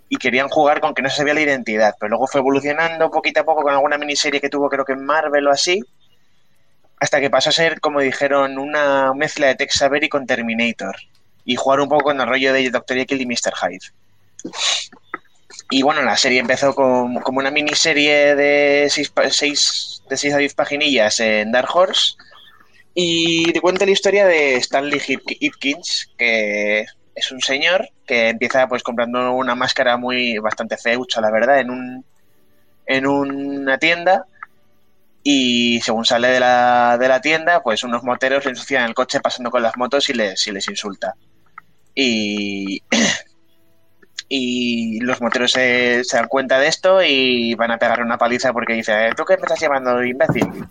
Y querían jugar con que no se sabía la identidad. Pero luego fue evolucionando poquito a poco con alguna miniserie que tuvo, creo que en Marvel o así. Hasta que pasó a ser, como dijeron, una mezcla de Tex Avery con Terminator. Y jugar un poco con el rollo de Dr. Jekyll y Mr. Hyde. Y bueno, la serie empezó con, como una miniserie de seis, de seis a diez paginillas en Dark Horse. Y te cuenta la historia de Stanley Hip- Hipkins, que es un señor que empieza pues comprando una máscara muy bastante feucha, la verdad, en un en una tienda. Y según sale de la, de la tienda, pues unos moteros le ensucian el coche pasando con las motos y les, y les insulta. Y y los moteros se, dan cuenta de esto y van a pegar una paliza porque dice, ¿tú qué me estás llamando imbécil?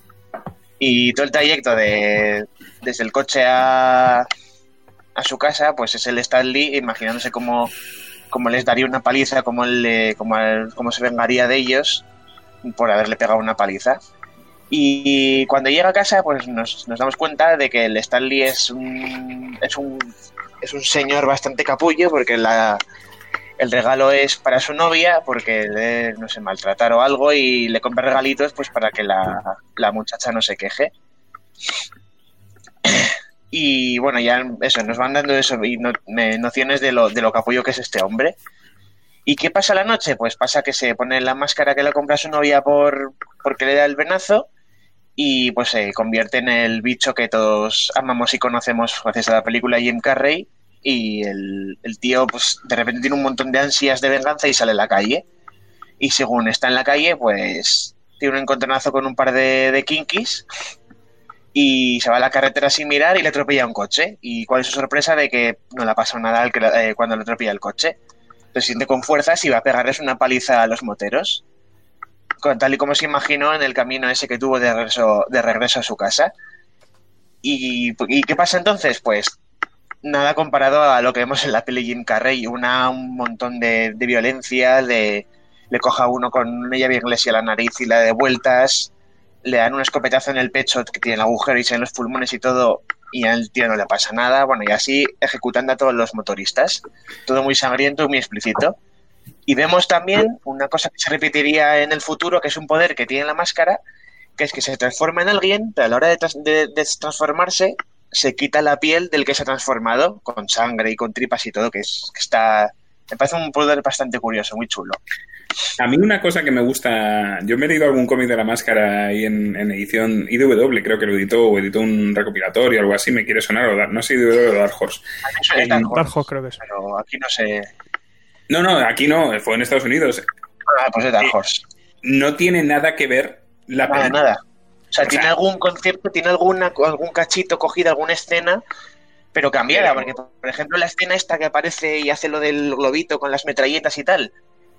Y todo el trayecto de, desde el coche a, a su casa, pues es el Stanley imaginándose cómo, cómo les daría una paliza, cómo, le, cómo, cómo se vengaría de ellos por haberle pegado una paliza. Y cuando llega a casa, pues nos, nos damos cuenta de que el Stanley es un, es un, es un señor bastante capullo, porque la, el regalo es para su novia, porque le, no sé, maltratar o algo, y le compra regalitos pues para que la, la muchacha no se queje. Y bueno, ya eso, nos van dando eso, y no- nociones de lo, de lo capullo que es este hombre. ¿Y qué pasa la noche? Pues pasa que se pone la máscara que le compra su novia por porque le da el venazo y pues se convierte en el bicho que todos amamos y conocemos gracias a la película Jim Carrey y el, tío pues de repente tiene un montón de ansias de venganza y sale a la calle. Y según está en la calle pues tiene un encontronazo con un par de, de y se va a la carretera sin mirar y le atropella un coche. Y cuál es su sorpresa de que no le ha pasado nada al que eh, cuando le atropella el coche. Se siente con fuerzas y va a pegarles una paliza a los moteros. Tal y como se imaginó en el camino ese que tuvo de regreso, de regreso a su casa. ¿Y, ¿Y qué pasa entonces? Pues nada comparado a lo que vemos en la peli Jim Carrey, una, un montón de, de violencia, de, le coja uno con una llave inglesa a la nariz y la de vueltas, le dan un escopetazo en el pecho que tiene el agujero y se ven los pulmones y todo, y al tío no le pasa nada, bueno, y así ejecutando a todos los motoristas. Todo muy sangriento muy explícito. Y vemos también una cosa que se repetiría en el futuro, que es un poder que tiene la máscara, que es que se transforma en alguien, pero a la hora de, de- de transformarse, se quita la piel del que se ha transformado, con sangre y con tripas y todo, que, es, que está... Me parece un poder bastante curioso, muy chulo. A mí una cosa que me gusta, yo me he leído algún cómic de la máscara ahí en, en edición IDW, creo que lo editó o editó un recopilatorio o algo así, me quiere sonar, o Dar- no sé IDW o Dark Horse. En Dark Horse, Dark Horse creo que es. pero aquí no sé... No, no, aquí no, fue en Estados Unidos. Ah, pues es Dark Horse. No tiene nada que ver la Nada, película. nada. O sea, O tiene sea- algún concepto, tiene alguna, algún cachito cogido, alguna escena, pero cambiada, porque por ejemplo la escena esta que aparece y hace lo del globito con las metralletas y tal,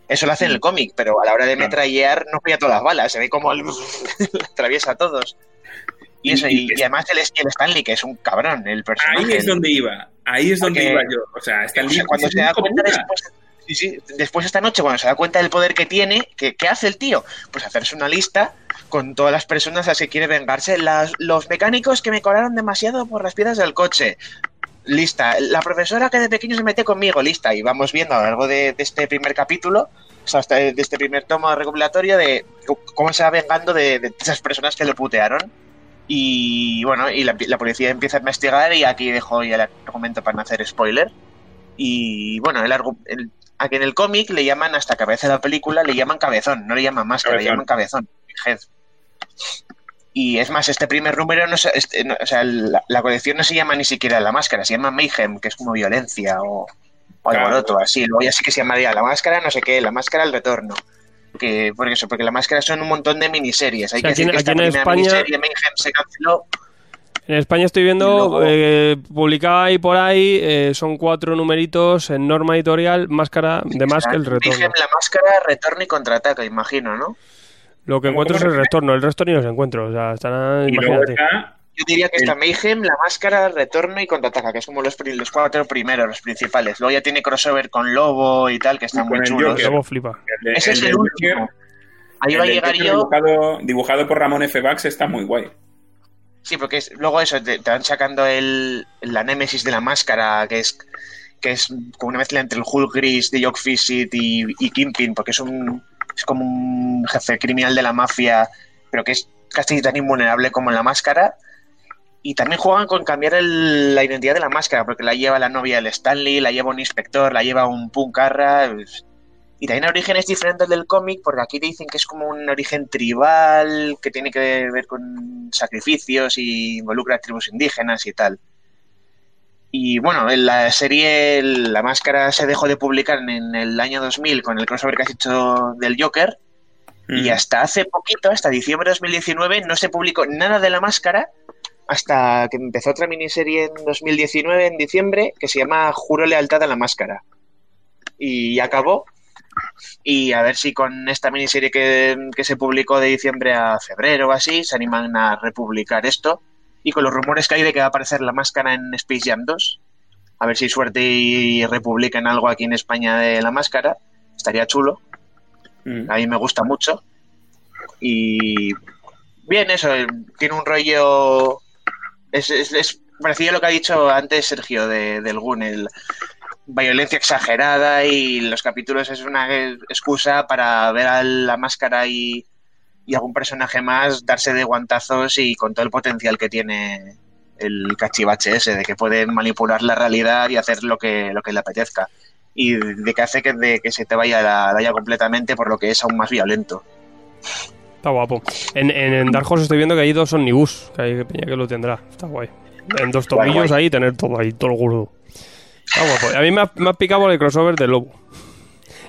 eso lo hace en el cómic, pero a la hora de metrallear no pilla todas las balas, se ve como el- atraviesa a todos. Y eso, y, Y- y además el, el Stanley, que es un cabrón, el personaje. Ahí es donde iba, ahí es donde Porque- iba yo. O sea, está O sea, cuando se da cuenta después, sí, sí, después esta noche, cuando se da cuenta del poder que tiene, ¿qué, qué hace el tío? Pues hacerse una lista con todas las personas a las que quiere vengarse. Las- los mecánicos que me cobraron demasiado por las piezas del coche. Lista. La profesora que de pequeño se mete conmigo, lista. Y vamos viendo a lo largo de, de este primer capítulo, o sea, hasta de este primer tomo recopilatorio, de cómo se va vengando de, de esas personas que lo putearon. Y bueno, y la, la policía empieza a investigar y aquí dejo ya el argumento para no hacer spoiler. Y bueno, el, el- aquí en el cómic le llaman, hasta que aparece la película, le llaman cabezón, no le llaman máscara, le Cabezón. llaman cabezón, head. Y es más, este primer número, no, se- este, no- o sea, la, la colección no se llama ni siquiera la máscara, se llama Mayhem, que es como violencia o, o Claro. alboroto, así. Luego ya sí que se llamaría la máscara, no sé qué, la máscara al retorno. Que, porque eso, porque la máscara son un montón de miniseries. Hay O sea, que aquí decir en- que esta en primera España- miniserie Mayhem se canceló. En España estoy viendo, luego- eh, publicada ahí por ahí, eh, son cuatro numeritos en norma editorial, máscara de más que el retorno. Mayhem, la máscara, retorno y contraataca, imagino, ¿no? Lo que ¿Cómo- encuentro es el retorno, el resto ni los encuentro. O sea, luego imagínate. está Yo diría que El- está Mayhem, la máscara, retorno y contraataca, que es como los, los cuatro primeros, los principales. Luego ya tiene crossover con Lobo y tal, que están Y muy. Joker. Luego flipa. el Ese es el último. Joker, Ahí el va a llegar yo. Dibujado, dibujado por Ramón F. Bax está muy guay. Sí, porque es- luego eso, te, te van sacando el, la némesis de la máscara, que es que es como una mezcla entre el Hulk gris de Jock Fishit y, y Kingpin, porque es un es como un jefe criminal de la mafia, pero que es casi tan invulnerable como la máscara. Y también juegan con cambiar el- la identidad de la máscara, porque la lleva la novia del Stanley, la lleva un inspector, la lleva un puncarra. Y también orígenes diferentes del cómic, porque aquí dicen que es como un origen tribal, que tiene que ver con sacrificios y involucra a tribus indígenas y tal. Y bueno, en la serie La Máscara se dejó de publicar en el año 2000 con el crossover que has hecho del Joker. Y Mm. hasta hace poquito, hasta diciembre de 2019, no se publicó nada de La Máscara hasta que empezó otra miniserie en 2019, en diciembre, que se llama Juro lealtad a la máscara. y acabó. Y a ver si con esta miniserie que, que se publicó de diciembre a febrero o así, se animan a republicar esto. Y con los rumores que hay de que va a aparecer la máscara en Space Jam 2, a ver si hay suerte y republican algo aquí en España de la máscara, estaría chulo. Mm. A mí me gusta mucho. Y bien, eso, eh, tiene un rollo. Es, es, es parecido a lo que ha dicho antes Sergio de, del Gun, el violencia exagerada y los capítulos es una excusa para ver a la máscara y, y algún personaje más darse de guantazos y con todo el potencial que tiene el cachivache ese, de que puede manipular la realidad y hacer lo que, lo que le apetezca. Y de que hace que, de que se te vaya la olla completamente, por lo que es aún más violento. Está guapo. En, en, en Dark Horse estoy viendo que hay dos omnibus, que hay peña que lo tendrá. Está guay. En dos Guay, guay. ahí, tener todo ahí, todo el gordo. Está guapo. A mí me ha, me ha picado el crossover del lobo.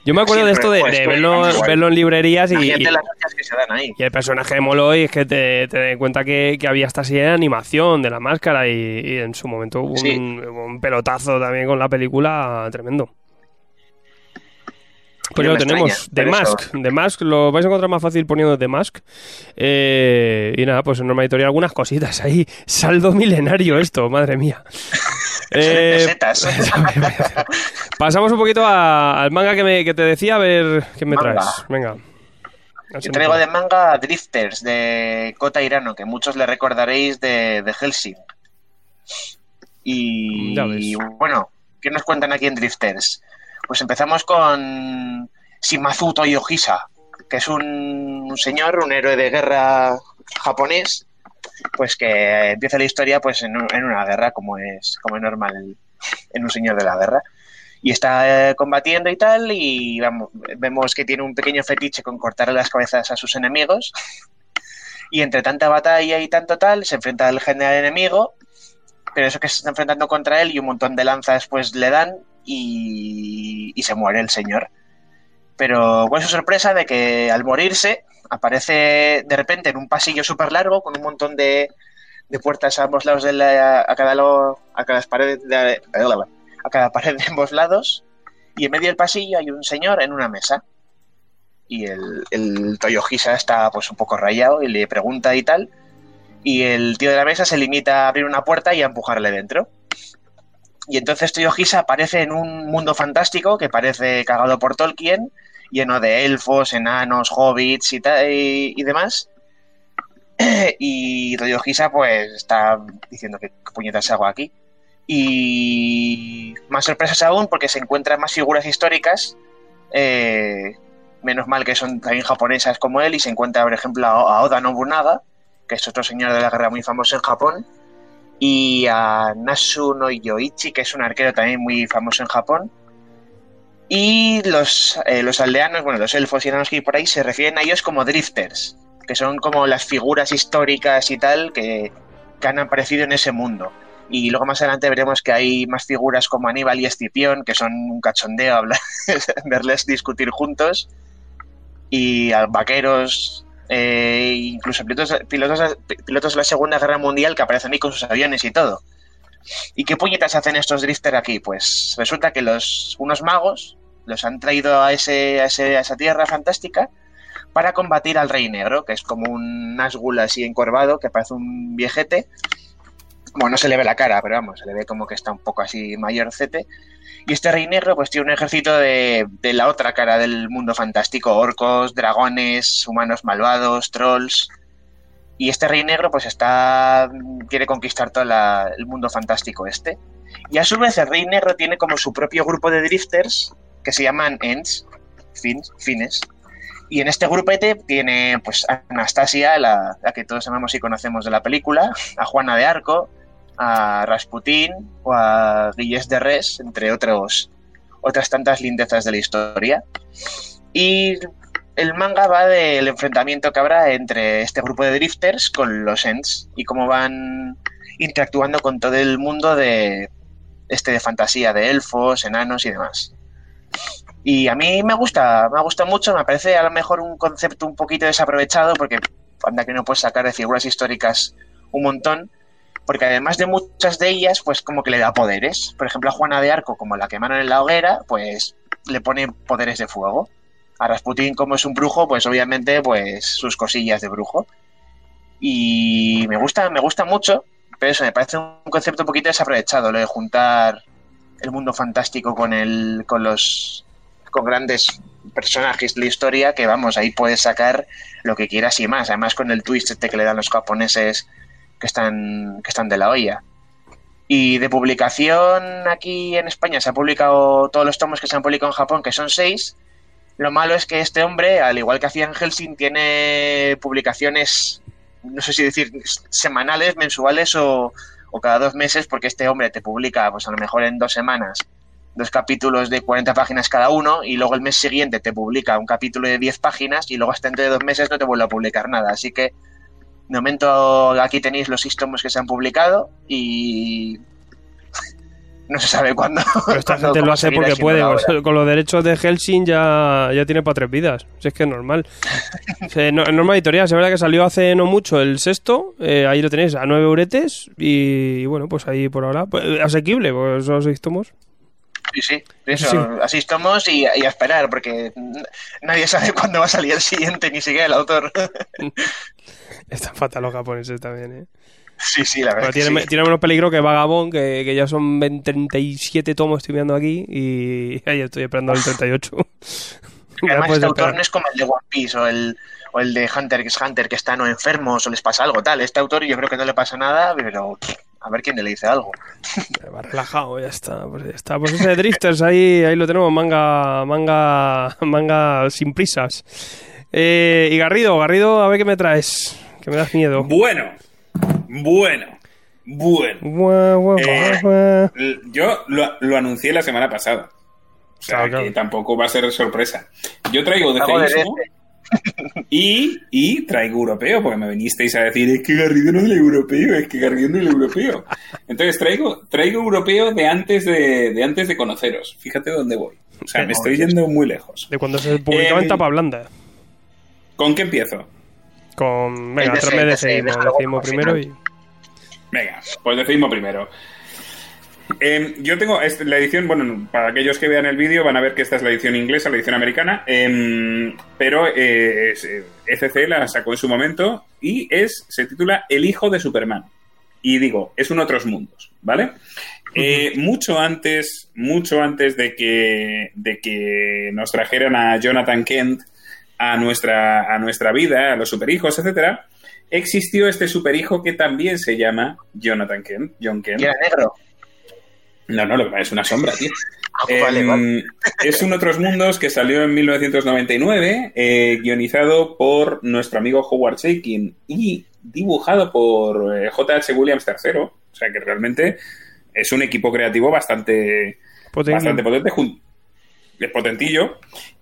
Yo me acuerdo de esto de, de pues, verlo, pues, verlo en librerías y, y- las hostias que se dan ahí. y el personaje moló y es que te, te das cuenta que, que había esta serie de animación de la máscara y, y en su momento hubo Sí. un, un pelotazo también con la película tremendo. Pues ya lo tenemos. The pero eso- Mask. The Mask lo vais a encontrar más fácil poniendo The Mask. Eh, y nada, pues en Norma Editorial algunas cositas ahí. Saldo milenario esto, madre mía. Eh, pasamos un poquito a- al manga que, me, que te decía, a ver qué me Manga. traes. Venga. Yo traigo de manga Drifters de Kota Hirano, que muchos le recordaréis de, de Helsing. Y, y bueno, ¿qué nos cuentan aquí en Drifters? Pues empezamos con Shimazu Toyohisa, que es un, señor, un héroe de guerra japonés, pues que empieza la historia pues en, en una guerra, como es, como es normal en un señor de la guerra. Y está eh, combatiendo y tal, y vamos, vemos que tiene un pequeño fetiche con cortarle las cabezas a sus enemigos. Y entre tanta batalla y tanto tal, se enfrenta al general enemigo, pero eso que se está enfrentando contra él y un montón de lanzas pues le dan y, se muere el señor. Pero con su sorpresa de que al morirse aparece de repente en un pasillo súper largo con un montón de, de puertas a ambos lados de la, a cada lado, a cada pared de, a cada pared de ambos lados y en medio del pasillo hay un señor en una mesa y el, el Toyohisa está pues un poco rayado y le pregunta y tal y el tío de la mesa se limita a abrir una puerta y a empujarle dentro y entonces Toyohisa aparece en un mundo fantástico que parece cagado por Tolkien lleno de elfos, enanos, hobbits y, y, demás. Y Toyohisa pues está diciendo que puñetas hago aquí y más sorpresas aún porque se encuentran más figuras históricas eh, menos mal que son también japonesas como él y se encuentra por ejemplo a Oda Nobunaga que es otro señor de la guerra muy famoso en Japón y a Nasu no Yoichi que es un arquero también muy famoso en Japón y los, eh, los aldeanos, bueno, los elfos y enanos que hay por ahí se refieren a ellos como drifters, que son como las figuras históricas y tal que, que han aparecido en ese mundo. Y luego más adelante veremos que hay más figuras como Aníbal y Escipión, que son un cachondeo hablar, verles discutir juntos. Y a vaqueros, eh, incluso pilotos, pilotos, pilotos de la Segunda Guerra Mundial que aparecen ahí con sus aviones y todo. ¿Y qué puñetas hacen estos drifters aquí? Pues resulta que los, unos magos los han traído a, ese, a, ese- a esa tierra fantástica para combatir al Rey Negro, que es como un Nazgûl así encorvado, que parece un viejete. Bueno, no se le ve la cara, pero vamos, se le ve como que está un poco así mayorcete. Y este Rey Negro pues tiene un ejército de, de la otra cara del mundo fantástico, orcos, dragones, humanos malvados, trolls. Y este Rey Negro pues está quiere conquistar todo el mundo fantástico este. Y a su vez el Rey Negro tiene como su propio grupo de drifters que se llaman Ents, fins, fines. Y en este grupete tiene pues a Anastasia, la, la que todos amamos y conocemos de la película, a Juana de Arco, a Rasputín o a Guillés de Res, entre otros, otras tantas lindezas de la historia. Y el manga va del enfrentamiento que habrá entre este grupo de drifters con los Ents y cómo van interactuando con todo el mundo de este de fantasía de elfos, enanos y demás. Y a mí me gusta, me gusta mucho, me parece a lo mejor un concepto un poquito desaprovechado porque anda que no puedes sacar de figuras históricas un montón, porque además de muchas de ellas, pues como que le da poderes. Por ejemplo, a Juana de Arco, como la quemaron en la hoguera, pues le pone poderes de fuego. A Rasputin, como es un brujo, pues obviamente, pues sus cosillas de brujo. Y me gusta, me gusta mucho, pero eso me parece un concepto un poquito desaprovechado, lo de juntar el mundo fantástico con el, con los con grandes personajes de la historia que vamos, ahí puedes sacar lo que quieras y más, además con el twist este que le dan los japoneses que están, que están de la olla. Y de publicación aquí en España se han publicado todos los tomos que se han publicado en Japón, que son seis. Lo malo es que este hombre, al igual que hacía en Helsing, tiene publicaciones, no sé si decir semanales, mensuales o, o cada dos meses, porque este hombre te publica, pues a lo mejor en dos semanas, dos capítulos de 40 páginas cada uno, y luego el mes siguiente te publica un capítulo de 10 páginas, y luego hasta dentro de dos meses no te vuelve a publicar nada. Así que de momento aquí tenéis los tomos que se han publicado y no se sabe cuándo. Pero esta cuándo- gente lo hace porque puede. o sea, Con los derechos de Helsing ya, ya tiene para tres vidas. Si es que es normal. No- Norma Editorial, es verdad que salió hace no mucho el sexto. eh, ahí lo tenéis a nueve euretes. Y, bueno, pues ahí por ahora. pues, asequible, pues esos seis tomos. Sí, sí, eso, Sí. así estamos y, y a esperar, porque nadie sabe cuándo va a salir el siguiente, ni siquiera el autor. Están fatal los japoneses también, ¿eh? sí, sí, la verdad. tiene, sí. tiene menos peligro que Vagabond, que, que ya son 20 37 tomos, estoy viendo aquí. Y ahí estoy esperando el 38. Ya Además, este autor no es como el de One Piece o el, o el de Hunter, es Hunter, que están o enfermos o les pasa algo tal. Este autor yo creo que no le pasa nada, pero a ver quién le dice algo. Va relajado, ya está. Pues ya está. Pues ese de Drifters ahí, ahí lo tenemos, manga, manga, manga sin prisas. Eh, y Garrido, Garrido, a ver qué me traes. Que me das miedo. Bueno, bueno, bueno. Guau, guau, Eh, guau. L- Yo lo, lo anuncié la semana pasada. O sea, Claro, claro. que tampoco va a ser sorpresa. Yo traigo de de y, y traigo europeo, porque me vinisteis a decir, es que Garrido no es el europeo, es que Garrido no es el europeo. Entonces traigo, traigo europeo de antes de, de antes de conoceros. Fíjate dónde voy. O sea, me estoy yendo muy lejos. De cuando se publicaba en Eh, tapa blanda. ¿Con qué empiezo? Con. Venga, DC, tráeme de DC, decimos al primero y. Venga, pues decidimos primero. Eh, yo tengo este- la edición, bueno, para aquellos que vean el vídeo van a ver que esta es la edición inglesa, la edición americana, em, pero eh, eh, ECC la sacó en su momento y es se titula El hijo de Superman. Y digo, es un otros mundos, ¿vale? Eh, mucho antes, mucho antes de que, de que nos trajeran a Jonathan Kent a nuestra, a nuestra vida, a los superhijos, etcétera, existió este superhijo que también se llama Jonathan Kent, John Kent. Y era negro. No, no, lo que pasa es una sombra, tío. Ah, Em, vale, vale. Es un Otros Mundos que salió en 1999, eh, guionizado por nuestro amigo Howard Shakin y dibujado por eh, J.H. Williams III. O sea que realmente es un equipo creativo bastante, Potente. bastante potente, potentillo.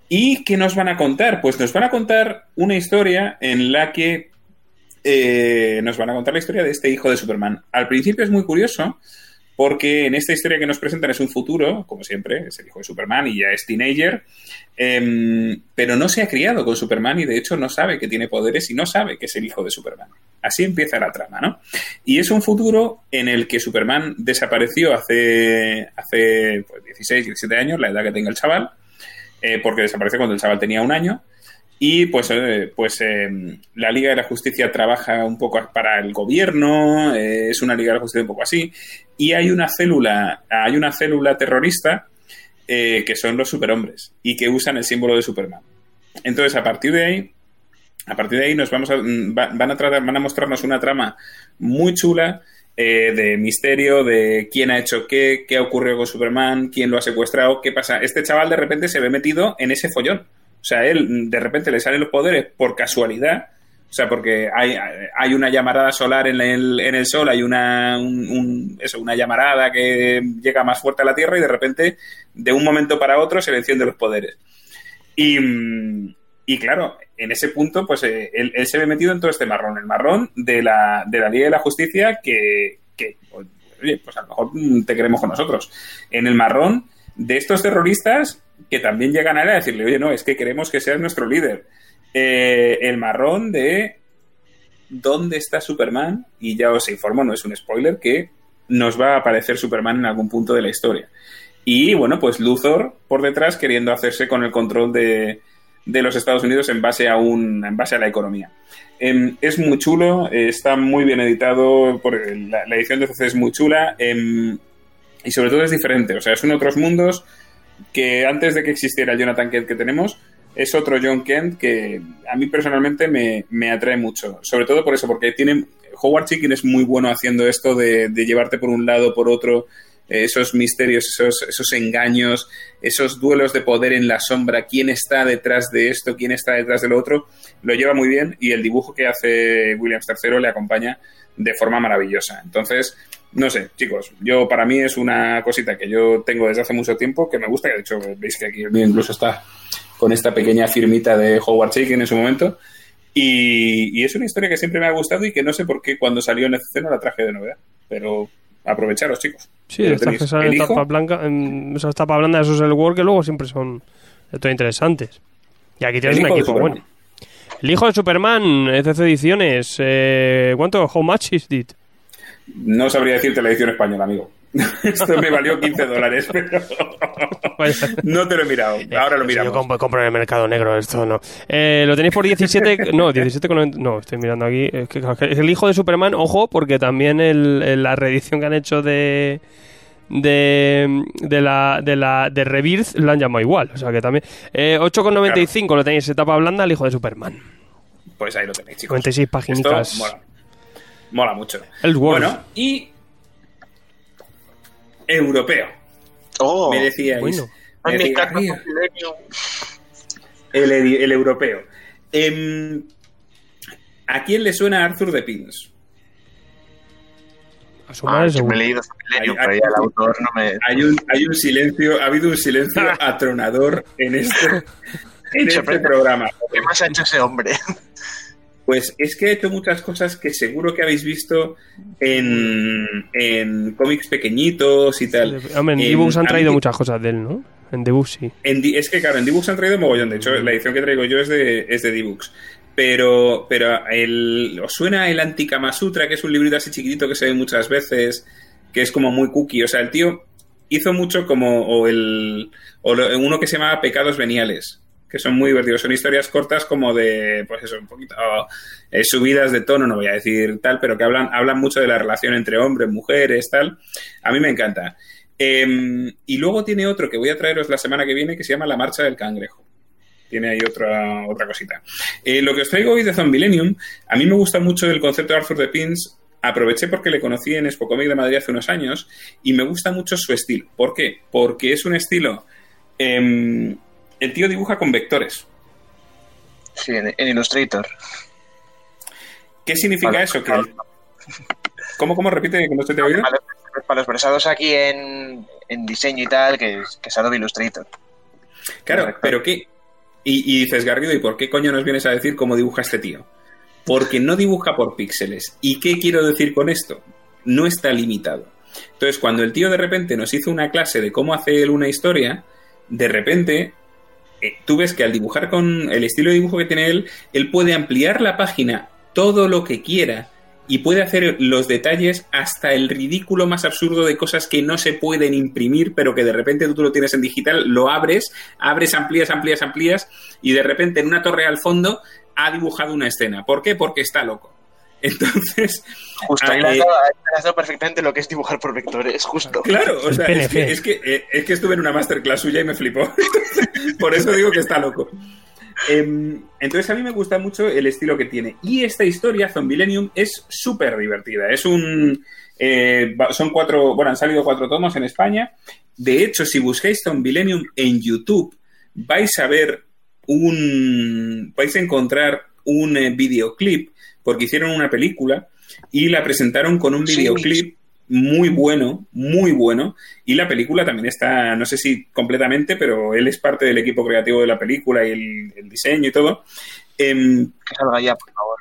¿Y qué nos van a contar? Pues nos van a contar una historia en la que eh, nos van a contar la historia de este hijo de Superman. Al principio es muy curioso porque en esta historia que nos presentan es un futuro, como siempre, es el hijo de Superman y ya es teenager, em, pero no se ha criado con Superman y de hecho no sabe que tiene poderes y no sabe que es el hijo de Superman. Así empieza la trama, ¿no? Y es un futuro en el que Superman desapareció hace, hace pues, 16, 17 años, la edad que tenga el chaval, eh, porque desapareció cuando el chaval tenía un año. Y pues, eh, pues eh, la Liga de la Justicia trabaja un poco para el gobierno, eh, es una Liga de la Justicia un poco así, y hay una célula, hay una célula terrorista eh, que son los superhombres y que usan el símbolo de Superman. Entonces, a partir de ahí, a partir de ahí nos vamos a, mm, va- van a tratar, van a mostrarnos una trama muy chula eh, de misterio, de quién ha hecho qué, qué ha ocurrido con Superman, quién lo ha secuestrado, qué pasa. Este chaval de repente se ve metido en ese follón. O sea, él de repente le salen los poderes por casualidad. O sea, porque hay, hay una llamarada solar en el, en el sol, hay una, un- un- eso, una llamarada que llega más fuerte a la Tierra y de repente, de un momento para otro, se le encienden los poderes. Y, y claro, en ese punto, pues eh, él, él se ve metido en todo este marrón, el marrón de la, de la Liga de la Justicia que, que, oye, pues a lo mejor te queremos con nosotros. En el marrón de estos terroristas que también llegan a él a decirle, oye, no, es que queremos que seas nuestro líder. Eh, el marrón de dónde está Superman, y ya os informo, no es un spoiler, que nos va a aparecer Superman en algún punto de la historia. Y bueno, pues Luthor por detrás queriendo hacerse con el control de, de los Estados Unidos en base a, un, en base a la economía. Em, es muy chulo, eh, está muy bien editado, la edición de CC es muy chula em, y sobre todo es diferente, o sea, son otros mundos que antes de que existiera el Jonathan Kent que tenemos, es otro John Kent que a mí personalmente me, me atrae mucho, sobre todo por eso, porque tiene, Howard Chicken es muy bueno haciendo esto de, de llevarte por un lado, por otro, eh, esos misterios, esos, esos engaños, esos duelos de poder en la sombra, quién está detrás de esto, quién está detrás de lo otro, lo lleva muy bien y el dibujo que hace Williams III le acompaña de forma maravillosa. Entonces, no sé, chicos, yo para mí es una cosita que yo tengo desde hace mucho tiempo que me gusta, que de hecho veis que aquí el mío incluso está con esta pequeña firmita de Howard Shaken en su momento. Y, y, es una historia que siempre me ha gustado y que no sé por qué cuando salió en FC no la traje de novedad. Pero aprovecharos, chicos. Sí, estas que salen en tapa blanca, en esas tapas blandas, esos el World que luego siempre son de todo interesantes. Y aquí tienes un equipo bueno. El hijo de Superman, ECC Ediciones. Eh, ¿Cuánto? ¿How much is it? No sabría decirte la edición española, amigo. Esto me valió 15 dólares, pero no te lo he mirado. Ahora lo miramos. Yo compro, compro en el mercado negro, esto no. Eh, lo tenéis por 17. No, 17,90. No, estoy mirando aquí. Es que, el hijo de Superman, ojo, porque también el, el, la reedición que han hecho de. De, de la de la de Rebirth lo han llamado igual, o sea que también eh, 8,95 claro. lo tenéis etapa blanda el hijo de Superman. Pues ahí lo tenéis, chicos. 96 páginas. Mola. Mola mucho. El. Bueno, y europeo. Oh, me decíais. Bueno. Me decíais el, el, europeo. Eh, ¿A quién le suena Arthur de Pins? A su madre ah, me he leído Milenio, pero ya el autor no me... Hay un, hay un silencio, ha habido un silencio atronador en este, en este programa. ¿Qué más ha hecho ese hombre? Pues es que ha hecho muchas cosas que seguro que habéis visto en, en cómics pequeñitos y tal. Sí, hombre, en, en D-Books han traído muchas cosas de él, ¿no? En D-Books sí. En es que claro, en D-Books han traído mogollón. De hecho, la edición que traigo yo es de, es de D-Books. Pero, pero el, ¿os suena el Antikama Sutra, que es un librito así chiquitito que se ve muchas veces, que es como muy cookie? O sea, el tío hizo mucho como o el o lo, uno que se llamaba Pecados Veniales, que son muy divertidos. Son historias cortas como de, pues eso, un poquito eh, subidas de tono, no voy a decir tal, pero que hablan, hablan mucho de la relación entre hombres, mujeres, tal. A mí me encanta. Eh, y luego tiene otro que voy a traeros la semana que viene que se llama La Marcha del Cangrejo. Tiene ahí otra, otra cosita. Eh, lo que os traigo hoy de Zombilenium, a mí me gusta mucho el concepto de Arthur de Pins. Aproveché porque le conocí en Expo Comic de Madrid hace unos años y me gusta mucho su estilo. ¿Por qué? Porque es un estilo eh, el tío dibuja con vectores. Sí, en, en Illustrator. ¿Qué significa eso? Que. ¿Cómo, cómo repite que no se te oído? Para, para los versados aquí en, en, diseño y tal, que, que es Adobe Illustrator. Claro, pero ¿qué? Y, y, dices, Garrido, ¿y por qué coño nos vienes a decir cómo dibuja este tío? Porque no dibuja por píxeles. ¿Y qué quiero decir con esto? No está limitado. Entonces, cuando el tío de repente nos hizo una clase de cómo hace él una historia, de repente eh, tú ves que al dibujar con el estilo de dibujo que tiene él, él puede ampliar la página todo lo que quiera y puede hacer los detalles hasta el ridículo más absurdo de cosas que no se pueden imprimir, pero que de repente tú lo tienes en digital, lo abres, abres, amplías, amplías, amplías, y de repente en una torre al fondo ha dibujado una escena. ¿Por qué? Porque está loco. Entonces. Justo, ahí eh, has dado perfectamente lo que es dibujar por vectores, justo. Claro, o sea, es que, es, que, eh, es que estuve en una masterclass suya y me flipó. por eso digo que está loco. Eh, entonces a mí me gusta mucho el estilo que tiene. Y esta historia, Zombilenium, es súper divertida. Es un... Eh, son cuatro... Bueno, han salido cuatro tomos en España. De hecho, si buscáis Zombilenium en YouTube, vais a ver un... vais a encontrar un eh, videoclip, porque hicieron una película y la presentaron con un videoclip. Muy bueno, muy bueno. Y la película también está, no sé si completamente, pero él es parte del equipo creativo de la película y el, el diseño y todo. Eh, que salga ya, por favor.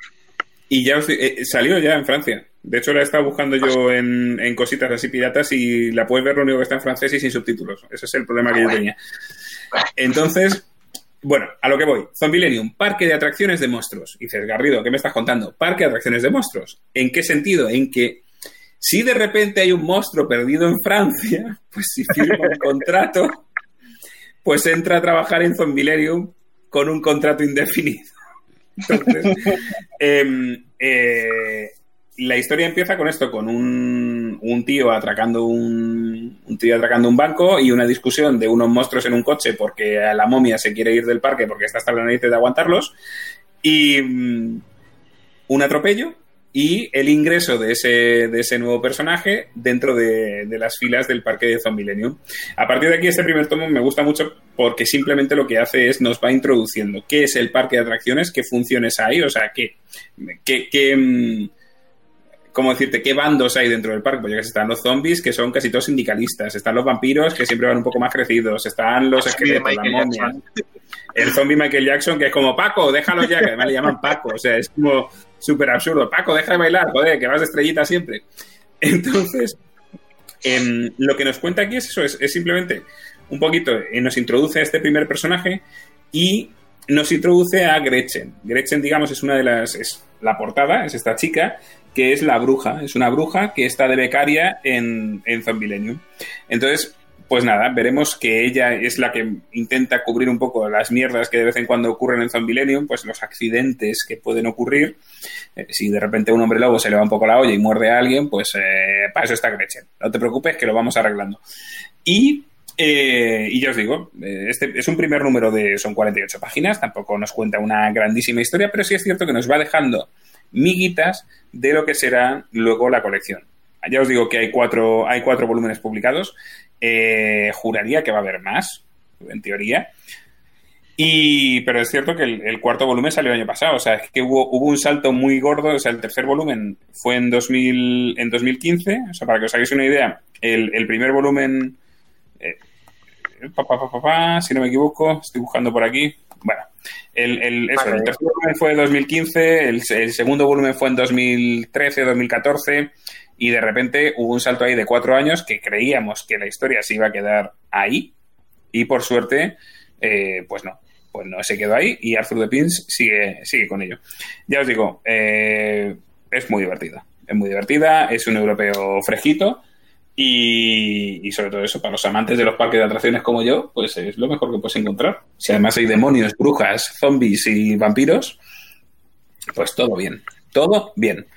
Y ya os, eh, salió ya en Francia. De hecho, la he estado buscando yo en, en, cositas así piratas y la puedes ver lo único que está en francés y sin subtítulos. Ese es el problema que yo tenía. Entonces, bueno, a lo que voy. Zombilenium, parque de atracciones de monstruos. Y dices, Garrido, ¿qué me estás contando? Parque de atracciones de monstruos. ¿En qué sentido? En que Si de repente hay un monstruo perdido en Francia, pues si firma un contrato, pues entra a trabajar en Zombilerium con un contrato indefinido. Entonces, em, eh, la historia empieza con esto, con un, un tío atracando un, un, tío atracando un banco y una discusión de unos monstruos en un coche porque la momia se quiere ir del parque porque está hasta la nariz de aguantarlos y um, un atropello y el ingreso de ese, de ese nuevo personaje dentro de, las filas del parque de Zombilenium. A partir de aquí, este primer tomo me gusta mucho porque simplemente lo que hace es nos va introduciendo qué es el parque de atracciones, qué funciones hay, o sea, qué, qué, qué ¿cómo decirte? ¿Qué bandos hay dentro del parque? Pues ya que están los zombies, que son casi todos sindicalistas, están los vampiros, que siempre van un poco más crecidos, están los esqueletos, la momia, el zombie Michael Jackson, que es como, Paco, déjalo ya, que además le llaman Paco, o sea, es como súper absurdo, Paco, deja de bailar, joder, que vas de estrellita siempre. Entonces, eh, lo que nos cuenta aquí es eso, es, es simplemente un poquito, eh, nos introduce a este primer personaje y nos introduce a Gretchen. Gretchen, digamos, es una de las, es la portada, es esta chica, que es la bruja. Es una bruja que está de becaria en, en. Entonces, pues nada, veremos que ella es la que intenta cubrir un poco las mierdas que de vez en cuando ocurren en Zombilenium, pues los accidentes que pueden ocurrir. Eh, si de repente un hombre lobo se le va un poco la olla y muerde a alguien, pues eh, para eso está Gretchen. No te preocupes que lo vamos arreglando. Y eh, y ya os digo, este es un primer número de. son 48 páginas, tampoco nos cuenta una grandísima historia, pero sí es cierto que nos va dejando miguitas de lo que será luego la colección. Ya os digo que hay cuatro, hay cuatro volúmenes publicados. Eh, juraría que va a haber más, en teoría. Y, pero es cierto que el, cuarto volumen salió el año pasado. O sea, es que hubo, hubo, un salto muy gordo. O sea, el tercer volumen fue en, 2000, en 2015. O sea, para que os hagáis una idea, el, primer volumen. Eh, pa, si no me equivoco, estoy buscando por aquí. Bueno, el, el, eso, vale. el tercer volumen fue en 2015, el, el, segundo volumen fue en 2013, 2014, y de repente hubo un salto ahí de cuatro años que creíamos que la historia se iba a quedar ahí, y por suerte, eh, pues no, pues no se quedó ahí, y Arthur de Pins sigue, sigue con ello. Ya os digo, eh, es muy divertida, es muy divertida, es un europeo fresquito, y, y, sobre todo eso, para los amantes de los parques de atracciones como yo, pues es lo mejor que puedes encontrar. Si además hay demonios, brujas, zombies y vampiros, pues todo bien. Todo bien.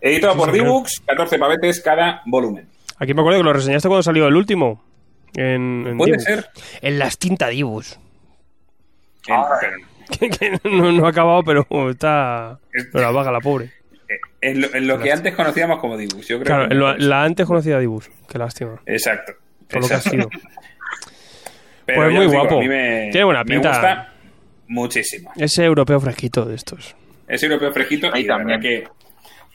Editado por D-Books, 14 pavetes cada volumen. Aquí me acuerdo que lo reseñaste cuando salió el último. En, en Puede ser. En las tinta Dibus. Que no, no ha acabado, pero está. Pero la vaga, la pobre. En lo, en lo que antes conocíamos como Dibus. Yo creo Claro, que en lo- la antes conocida Dibus. Qué lástima. Exacto. Por lo que ha exacto. sido. Pero Pues muy digo, guapo. a mí me, Tiene buena me pinta. gusta muchísimo. Ese europeo fresquito de estos. Es europeo fresquito Ahí y la también. verdad que,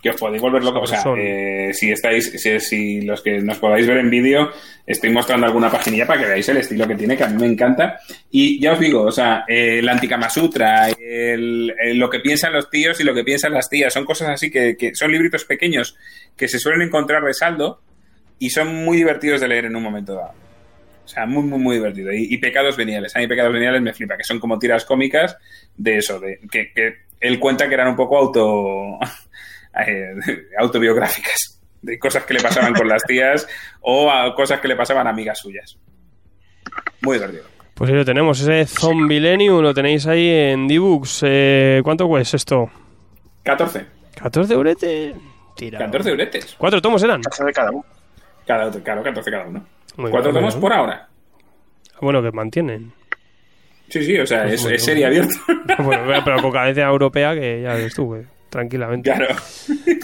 que os podéis volver locos. O sea, eh, si estáis, si, si los que nos podáis ver en vídeo, estoy mostrando alguna paginilla para que veáis el estilo que tiene, que a mí me encanta. Y ya os digo, o sea, eh, el Antikama Sutra, el, el- lo que piensan los tíos y lo que piensan las tías, son cosas así que, que son libritos pequeños que se suelen encontrar de saldo y son muy divertidos de leer en un momento dado. O sea, muy, muy, muy divertido. Y, y Pecados Veniales. A mí Pecados Veniales me flipa, que son como tiras cómicas de eso, de que, que él cuenta que eran un poco auto eh, autobiográficas, de cosas que le pasaban con las tías o a cosas que le pasaban a amigas suyas. Muy divertido. Pues ahí lo tenemos. Ese Zombilenium lo tenéis ahí en Dibux. Eh, ¿Cuánto cuesta esto? 14. 14 euretes. Tira. 14 euretes. ¿Cuatro tomos eran? Caso de cada uno. Cada, otro- claro, 14 cada uno. Muy Cuatro bien, tomos por ahora. Bueno, que mantienen. Sí, sí, o sea, Pues es, serie abierta. bueno, pero con cadencia europea que ya ves tú, que tranquilamente. claro.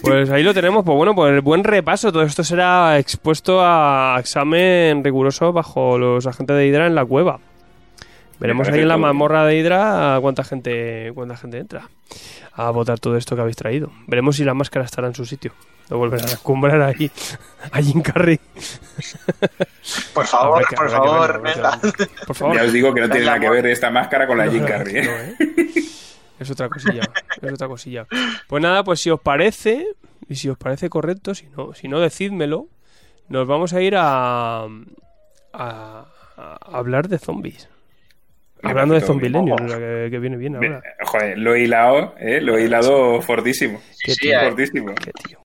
Pues ahí lo tenemos, pues bueno, pues buen repaso. Todo esto será expuesto a examen riguroso bajo los agentes de Hydra en la cueva. Veremos ahí en la mazmorra de Hydra cuánta gente, cuánta gente entra a votar todo esto que habéis traído. Veremos si la máscara estará en su sitio. Lo volverán a escumbrar ahí a Jim Carrey. Por favor, que- por favor. Por. Ya os digo que no tiene El nada que ver esta máscara con la Jim No, Carrey. ¿eh? no, ¿eh? Es otra cosilla, es otra cosilla. Pues nada, pues si os parece, y si os parece correcto, si no, si no decídmelo, nos vamos a ir a, a, a hablar de zombies. Hablando de parece todo bien. Zombilenium, o sea, que, que viene bien ahora. Joder, lo he hilado, ¿eh? Lo he hilado fortísimo. Sí, sí, eh. Fortísimo. Qué tío.